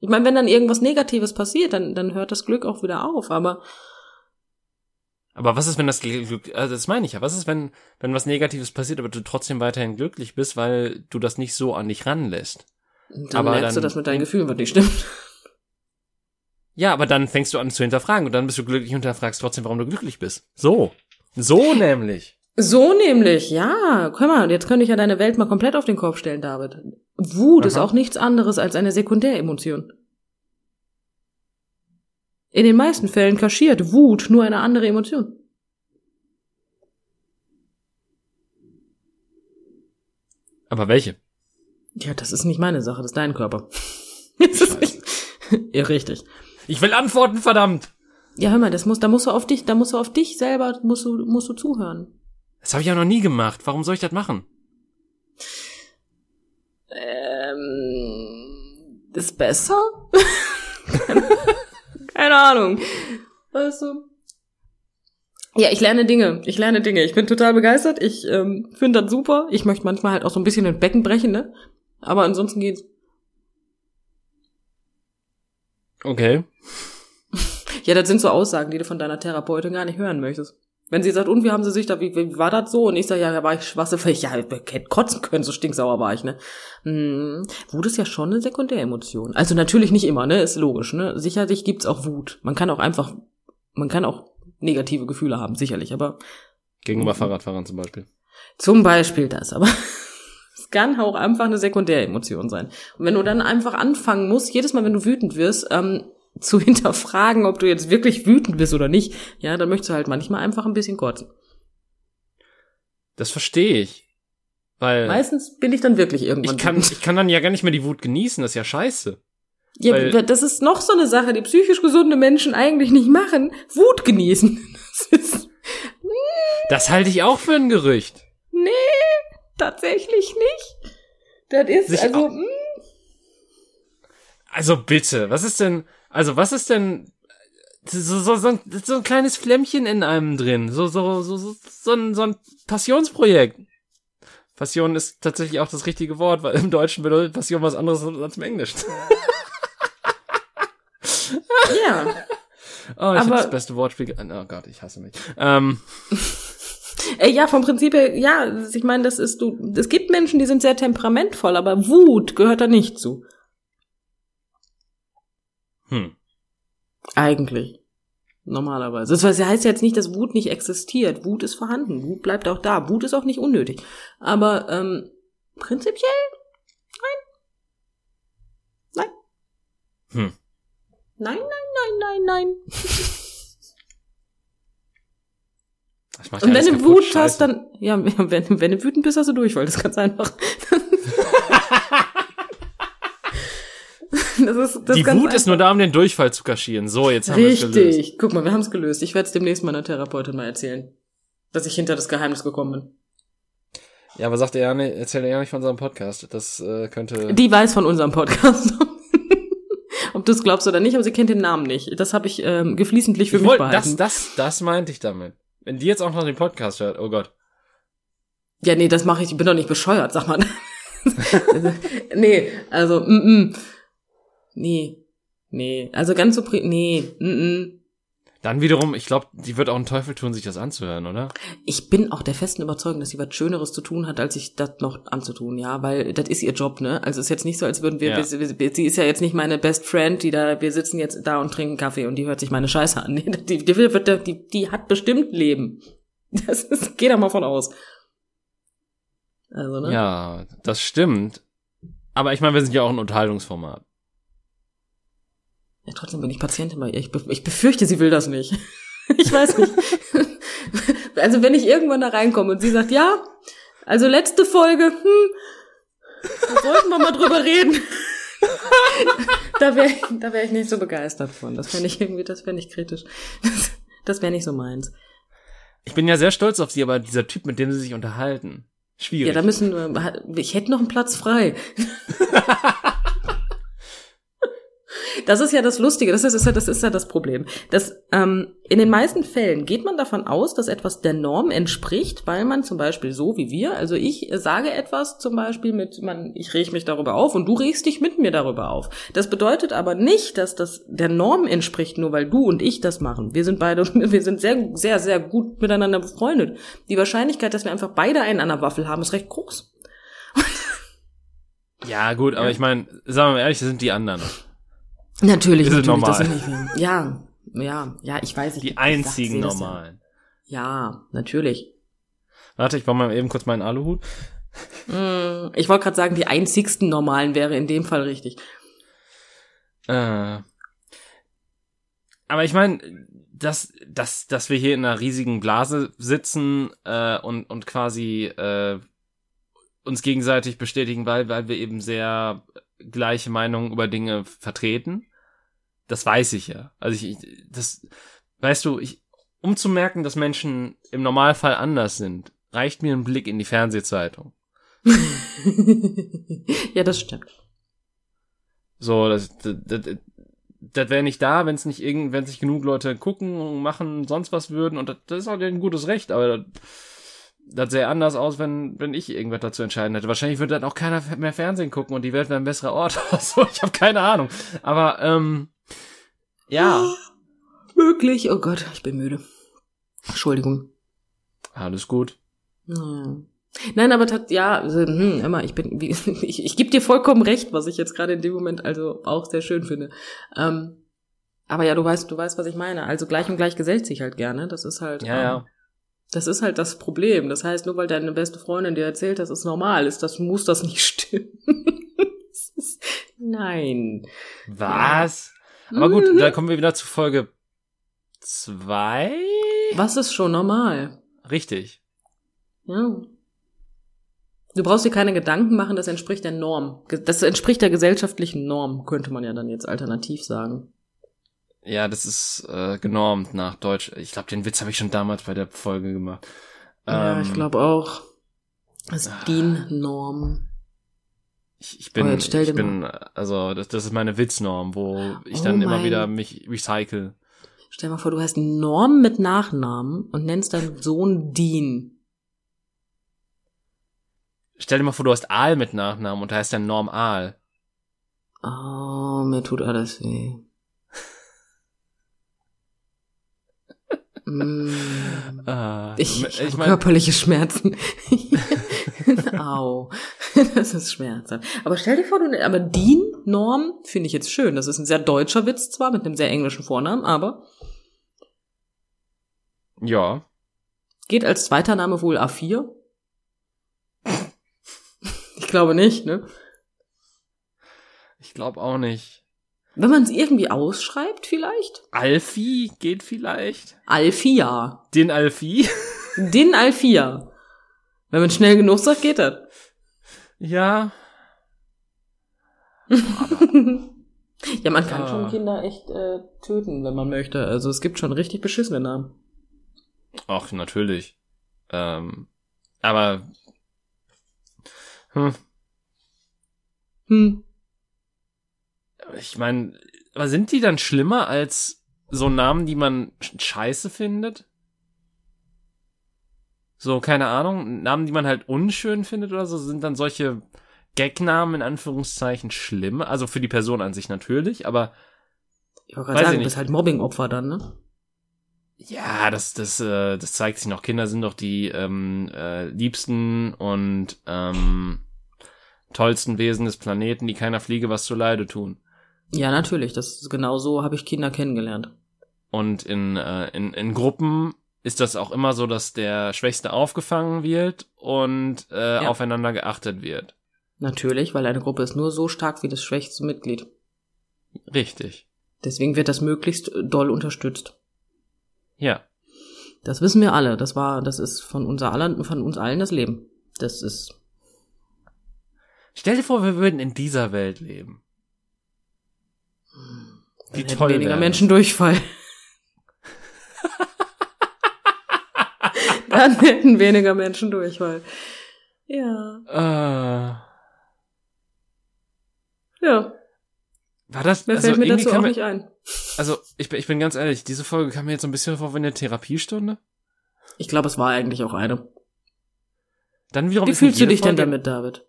Ich meine, wenn dann irgendwas Negatives passiert, dann, dann hört das Glück auch wieder auf, aber Aber was ist, wenn das Glück, also das meine ich ja, was ist, wenn, wenn was Negatives passiert, aber du trotzdem weiterhin glücklich bist, weil du das nicht so an dich ranlässt? dann Aber merkst du, dann- dass mit deinen Gefühlen was nicht stimmt. Ja, aber dann fängst du an zu hinterfragen und dann bist du glücklich und hinterfragst trotzdem, warum du glücklich bist. So. So nämlich. So nämlich, ja. Guck mal, jetzt könnte ich ja deine Welt mal komplett auf den Kopf stellen, David. Wut ist Aha. auch nichts anderes als eine Sekundäremotion. In den meisten Fällen kaschiert Wut nur eine andere Emotion. Aber welche? Ja, das ist nicht meine Sache, das ist dein Körper. [laughs] Das ist nicht- [laughs] ja, richtig. Ich will antworten, verdammt! Ja, hör mal, das muss, da musst du auf dich, da musst du auf dich selber, musst du, musst du zuhören. Das habe ich ja noch nie gemacht. Warum soll ich das machen? Ähm, ist besser? [laughs] Keine Ahnung. Weißt du? Ja, ich lerne Dinge. Ich lerne Dinge. Ich bin total begeistert. Ich ähm, finde das super. Ich möchte manchmal halt auch so ein bisschen den Becken brechen, ne? Aber ansonsten geht's. Okay. [laughs] Ja, das sind so Aussagen, die du von deiner Therapeutin gar nicht hören möchtest. Wenn sie sagt, und wie haben sie sich da, wie, wie war das so? Und ich sage, ja, da war ich schwassefähig. [laughs] Ja, ich hätte kotzen können, so stinksauer war ich, ne? Hm, Wut ist ja schon eine Sekundäremotion. Also natürlich nicht immer, ne? Ist logisch, ne? Sicherlich gibt's auch Wut. Man kann auch einfach, man kann auch negative Gefühle haben, sicherlich, aber Gegenüber Fahrradfahrern zum Beispiel. zum Beispiel das, aber [laughs] es kann auch einfach eine Sekundäremotion sein. Und wenn du dann einfach anfangen musst, jedes Mal, wenn du wütend wirst, ähm, zu hinterfragen, ob du jetzt wirklich wütend bist oder nicht, ja, dann möchtest du halt manchmal einfach ein bisschen kotzen. Das verstehe ich. Weil Meistens bin ich dann wirklich irgendwann ich kann, wütend. ich kann dann ja gar nicht mehr die Wut genießen. Das ist ja scheiße. Ja, weil- das ist noch so eine Sache, die psychisch gesunde Menschen eigentlich nicht machen. Wut genießen. [laughs] Das ist, Das halte ich auch für ein Gerücht. nee, tatsächlich nicht. Das ist, Sich also, mh, Also bitte, was ist denn, also was ist denn so, so, so, ein, so ein kleines Flämmchen in einem drin? So, so, so, so, so, ein, so ein Passionsprojekt. Passion ist tatsächlich auch das richtige Wort, weil im Deutschen bedeutet Passion was anderes als im Englischen. ja. [laughs] Oh, ich habe das beste Wortspiel. Oh Gott, ich hasse mich. Ähm, [laughs] Äh, ja, vom Prinzip her, ja, ich meine, das ist du. Es gibt Menschen, die sind sehr temperamentvoll, aber Wut gehört da nicht zu. Hm. Eigentlich. Normalerweise. Das heißt jetzt nicht, dass Wut nicht existiert. Wut ist vorhanden. Wut bleibt auch da. Wut ist auch nicht unnötig. Aber ähm, prinzipiell? Nein. Nein. Hm. Nein, nein, nein, nein, nein. Und wenn du Wut hast, dann, ja, [laughs] wenn, wenn du wütend bist, hast du Durchfall. Das ist ganz einfach. [laughs] [laughs] das ist, das Die Wut ist nur da, um den Durchfall zu kaschieren. So, jetzt haben wir es gelöst. Richtig. Guck mal, wir haben es gelöst. Ich werde es demnächst meiner Therapeutin mal erzählen, dass ich hinter das Geheimnis gekommen bin. Ja, aber sagt er ja nicht, erzählt er ja nicht von seinem Podcast. Das äh, könnte. Die weiß von unserem Podcast. [laughs] Ob du es glaubst oder nicht, aber sie kennt den Namen nicht. Das habe ich ähm, geflissentlich für ich mich wollt, behalten. das, das, das meinte ich damit. Wenn die jetzt auch noch den Podcast hört, oh Gott. Ja, nee, das mache ich. Ich bin doch nicht bescheuert, sag mal. [laughs] nee, also, mm, mm. Nee, nee, also ganz so, pri nee, mm, mm. Dann wiederum, ich glaube, die wird auch einen Teufel tun, sich das anzuhören, oder? Ich bin auch der festen Überzeugung, dass sie was Schöneres zu tun hat, als sich das noch anzutun, ja, weil das ist ihr Job, ne? Also es ist jetzt nicht so, als würden wir, Ja. wir, wir sie ist ja jetzt nicht meine Best Friend, die da, wir sitzen jetzt da und trinken Kaffee und die hört sich meine Scheiße an. Nee, die, die, die, die, die hat bestimmt Leben. [laughs] Das ist, geh da mal von aus. Also, ne? Ja, das stimmt. Aber ich meine, wir sind ja auch ein Unterhaltungsformat. Ja, trotzdem bin ich Patientin bei ihr. Ich, be ich befürchte, sie will das nicht. [laughs] ich weiß nicht. [laughs] also wenn ich irgendwann da reinkomme und sie sagt, ja, also letzte Folge, hm, da sollten wir mal drüber reden. [laughs] da wäre ich, da wär ich nicht so begeistert von. Das fände ich irgendwie, das fände ich kritisch. Das, das wäre nicht so meins. Ich bin ja sehr stolz auf sie, aber dieser Typ, mit dem sie sich unterhalten, schwierig. Ja, da müssen wir, ich hätte noch einen Platz frei. Das ist ja das Lustige, das ist, das ist, ja, das, ist ja das Problem. Das, ähm, in den meisten Fällen geht man davon aus, dass etwas der Norm entspricht, weil man zum Beispiel so wie wir, also ich sage etwas zum Beispiel mit, man, ich reg mich darüber auf und du regst dich mit mir darüber auf. Das bedeutet aber nicht, dass das der Norm entspricht, nur weil du und ich das machen. Wir sind beide, [laughs] wir sind sehr, sehr, sehr gut miteinander befreundet. Die Wahrscheinlichkeit, dass wir einfach beide einen an der Waffel haben, ist recht groß. Ja, gut, aber ich meine, sagen wir mal ehrlich, das sind die anderen. Natürlich, Ist natürlich. Das sind nicht. Ja, ja, ja, ich weiß. Ich, Die einzigen das normalen. Ja. ja, natürlich. Warte, ich baue mal eben kurz meinen Aluhut. Mm, Ich wollte gerade sagen, die einzigsten Normalen wäre in dem Fall richtig. Äh, aber ich meine, dass, dass, dass wir hier in einer riesigen Blase sitzen äh, und, und quasi äh, uns gegenseitig bestätigen, weil, weil wir eben sehr gleiche Meinungen über Dinge vertreten. Das weiß ich ja. Also ich, ich das, weißt du, ich, um zu merken, dass Menschen im Normalfall anders sind, reicht mir ein Blick in die Fernsehzeitung. [laughs] ja, das stimmt. So, das, das, das, das wäre nicht da, wenn es nicht irgend, wenn sich genug Leute gucken und machen, sonst was würden. Und das, das ist auch ein gutes Recht, aber das, das sähe anders aus, wenn, wenn ich irgendwas dazu entscheiden hätte. Wahrscheinlich würde dann auch keiner mehr Fernsehen gucken und die Welt wäre ein besserer Ort [laughs] oder so. Ich habe keine Ahnung. Aber ähm, ja, [gasps] Möglich. Oh Gott, ich bin müde. Entschuldigung. alles gut. Ja. Nein, aber tat, ja, also, hm, immer, ich bin, wie, [laughs] ich, ich gebe dir vollkommen recht, was ich jetzt gerade in dem Moment also auch sehr schön finde. Ähm, aber ja, du weißt, du weißt, was ich meine. Also gleich und gleich gesellt sich halt gerne. Das ist halt, Ja, ähm, ja. Das ist halt das Problem. Das heißt, nur weil deine beste Freundin dir erzählt, das ist normal, ist das muss das nicht [laughs] stimmen. Das ist, nein. Was? Aber gut, Mhm. da kommen wir wieder zu Folge zwei. Was ist schon normal? Richtig. Ja. Du brauchst dir keine Gedanken machen, das entspricht der Norm. Das entspricht der gesellschaftlichen Norm, könnte man ja dann jetzt alternativ sagen. Ja, das ist äh, genormt nach Deutsch. Ich glaube, den Witz habe ich schon damals bei der Folge gemacht. ja, Ähm, ich glaube auch. Das ist DIN-Norm. Ich, ich Oh, bin, stell ich bin, also das, das ist meine Witznorm, wo ich Oh dann immer mein- wieder mich recycle. Stell dir mal vor, du heißt Norm mit Nachnamen und nennst deinen Sohn Dean. Stell dir mal vor, du hast Aal mit Nachnamen und da heißt der Norm Aal. Oh, mir tut alles weh. Mm. Ah, Ich, ich, ich meine, körperliche Schmerzen. [laughs] Au. Das ist schmerzhaft. Aber stell dir vor, du, aber Dean, Norm, finde ich jetzt schön. Das ist ein sehr deutscher Witz zwar, mit einem sehr englischen Vornamen, aber ja, geht als zweiter Name wohl A4? Ich glaube nicht, ne? ich glaube auch nicht. Wenn man es irgendwie ausschreibt, vielleicht? Alfie geht vielleicht? Alfia. Den Alfie? Din Alfia. Wenn man schnell genug sagt, geht das. ja. [laughs] ja, man kann Ah. schon Kinder echt äh, töten, wenn man möchte. Also es gibt schon richtig beschissene Namen. Ach, natürlich. Ähm, aber hm, Hm. Ich meine, aber sind die dann schlimmer als so Namen, die man sch- scheiße findet? So, keine Ahnung, Namen, die man halt unschön findet oder so, sind dann solche Gagnamen in Anführungszeichen schlimm. Also für die Person an sich natürlich, aber Ich wollte gerade sagen, du bist halt Mobbing-Opfer dann, ne? ja, das, das, äh, das zeigt sich noch. Kinder sind doch die ähm, äh, liebsten und ähm, tollsten Wesen des Planeten, die keiner Fliege was zu Leide tun. Ja, natürlich. Das ist genau so habe ich Kinder kennengelernt. Und in, äh, in, in Gruppen ist das auch immer so, dass der Schwächste aufgefangen wird und äh, Ja. aufeinander geachtet wird. Natürlich, weil eine Gruppe ist nur so stark wie das schwächste Mitglied. Richtig. Deswegen wird das möglichst doll unterstützt. Ja. Das wissen wir alle. Das war, das ist von unser aller, von uns allen das Leben. Das ist, Stell dir vor, wir würden in dieser Welt leben. Hätten toll weniger wäre Menschen Durchfall. [laughs] dann hätten weniger Menschen Durchfall. Ja. Äh, Ja. War das, Mehr also fällt mir dazu auch mir- nicht ein. Also, ich, bin- ich bin ganz ehrlich, diese Folge kam mir jetzt so ein bisschen vor wie eine Therapiestunde. Ich glaube, es war eigentlich auch eine. Dann wiederum Wie fühlst du dich denn Folge- damit, David?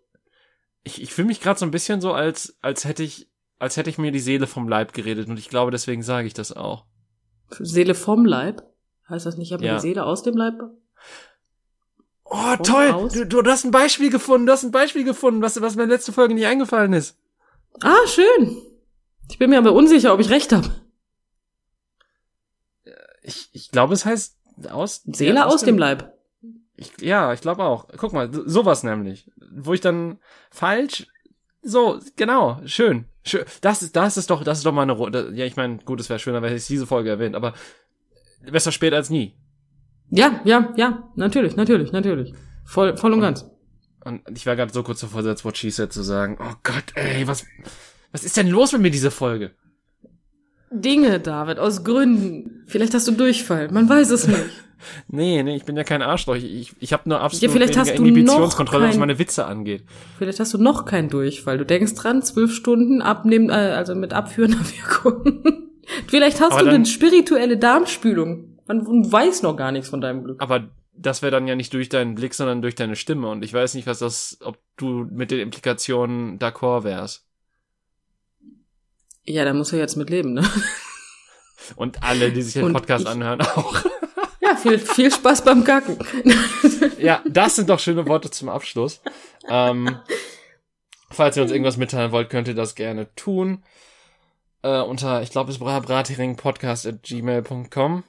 Ich, ich fühle mich gerade so ein bisschen so, als, als hätte ich, als hätte ich mir die Seele vom Leib geredet und ich glaube, deswegen sage ich das auch. Seele vom Leib? Heißt das nicht, ich habe Ja. die Seele aus dem Leib? Oh, Von toll! aus? Du, du hast ein Beispiel gefunden, du hast ein Beispiel gefunden, was, was mir letzte Folge nicht eingefallen ist. Ah, schön. Ich bin mir aber unsicher, ob ich recht habe. Ich, ich glaube, es heißt aus. Seele ja, aus dem Leib. Ich, ja, ich glaube auch. Guck mal, so- sowas nämlich. Wo ich dann falsch. So, genau, schön. schön. Das ist, das ist doch, das ist doch mal eine Runde. Ja, ich meine, gut, es wäre schöner, wenn ich diese Folge erwähnt, aber besser spät als nie. Ja, ja, ja, natürlich, natürlich, natürlich. Voll, voll und ganz. Und ich war gerade so kurz davor, That's What She Said zu sagen. Oh Gott, ey, was, was ist denn los mit mir diese Folge? Dinge, David, aus Gründen. Vielleicht hast du Durchfall, man weiß es nicht. Nee, nee, ich bin ja kein Arschloch. Ich, ich, ich habe nur absolut Ja, vielleicht weniger hast du noch Inhibitionskontrolle, was kein- meine Witze angeht. Vielleicht hast du noch keinen Durchfall. Du denkst dran, zwölf Stunden abnehmen, äh, also mit abführender [laughs] Wirkung. Vielleicht hast Aber du eine spirituelle Darmspülung. Man man weiß noch gar nichts von deinem Glück. Aber das wäre dann ja nicht durch deinen Blick, sondern durch deine Stimme. Und ich weiß nicht, was das, ob du mit den Implikationen d'accord wärst. Ja, da muss er jetzt mit leben, ne? Und alle, die sich den Und Podcast ich- anhören, [laughs] auch. Ja, viel, viel Spaß beim Kacken. [laughs] ja, das sind doch schöne Worte zum Abschluss. Ähm, falls ihr uns irgendwas mitteilen wollt, könnt ihr das gerne tun. Äh, unter, ich glaube, es war bratheringpodcast at gmail.com.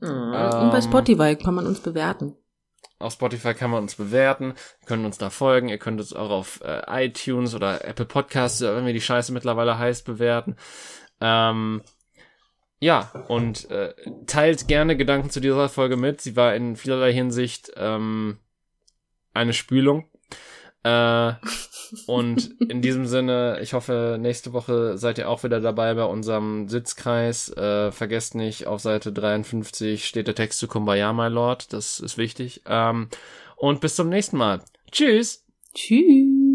Und bei Ähm, Spotify kann man uns bewerten. Auf Spotify kann man uns bewerten, ihr könnt uns da folgen, ihr könnt uns auch auf äh, iTunes oder Apple Podcasts, wenn wir die Scheiße mittlerweile heißt, bewerten. Ähm, ja, und äh, teilt gerne Gedanken zu dieser Folge mit. Sie war in vielerlei Hinsicht ähm, eine Spülung. Äh, und in diesem Sinne, ich hoffe, nächste Woche seid ihr auch wieder dabei bei unserem Sitzkreis. Äh, vergesst nicht, auf Seite 53 steht der Text zu Kumbaya, my Lord. Das ist wichtig. Ähm, und bis zum nächsten Mal. Tschüss! Tschüss.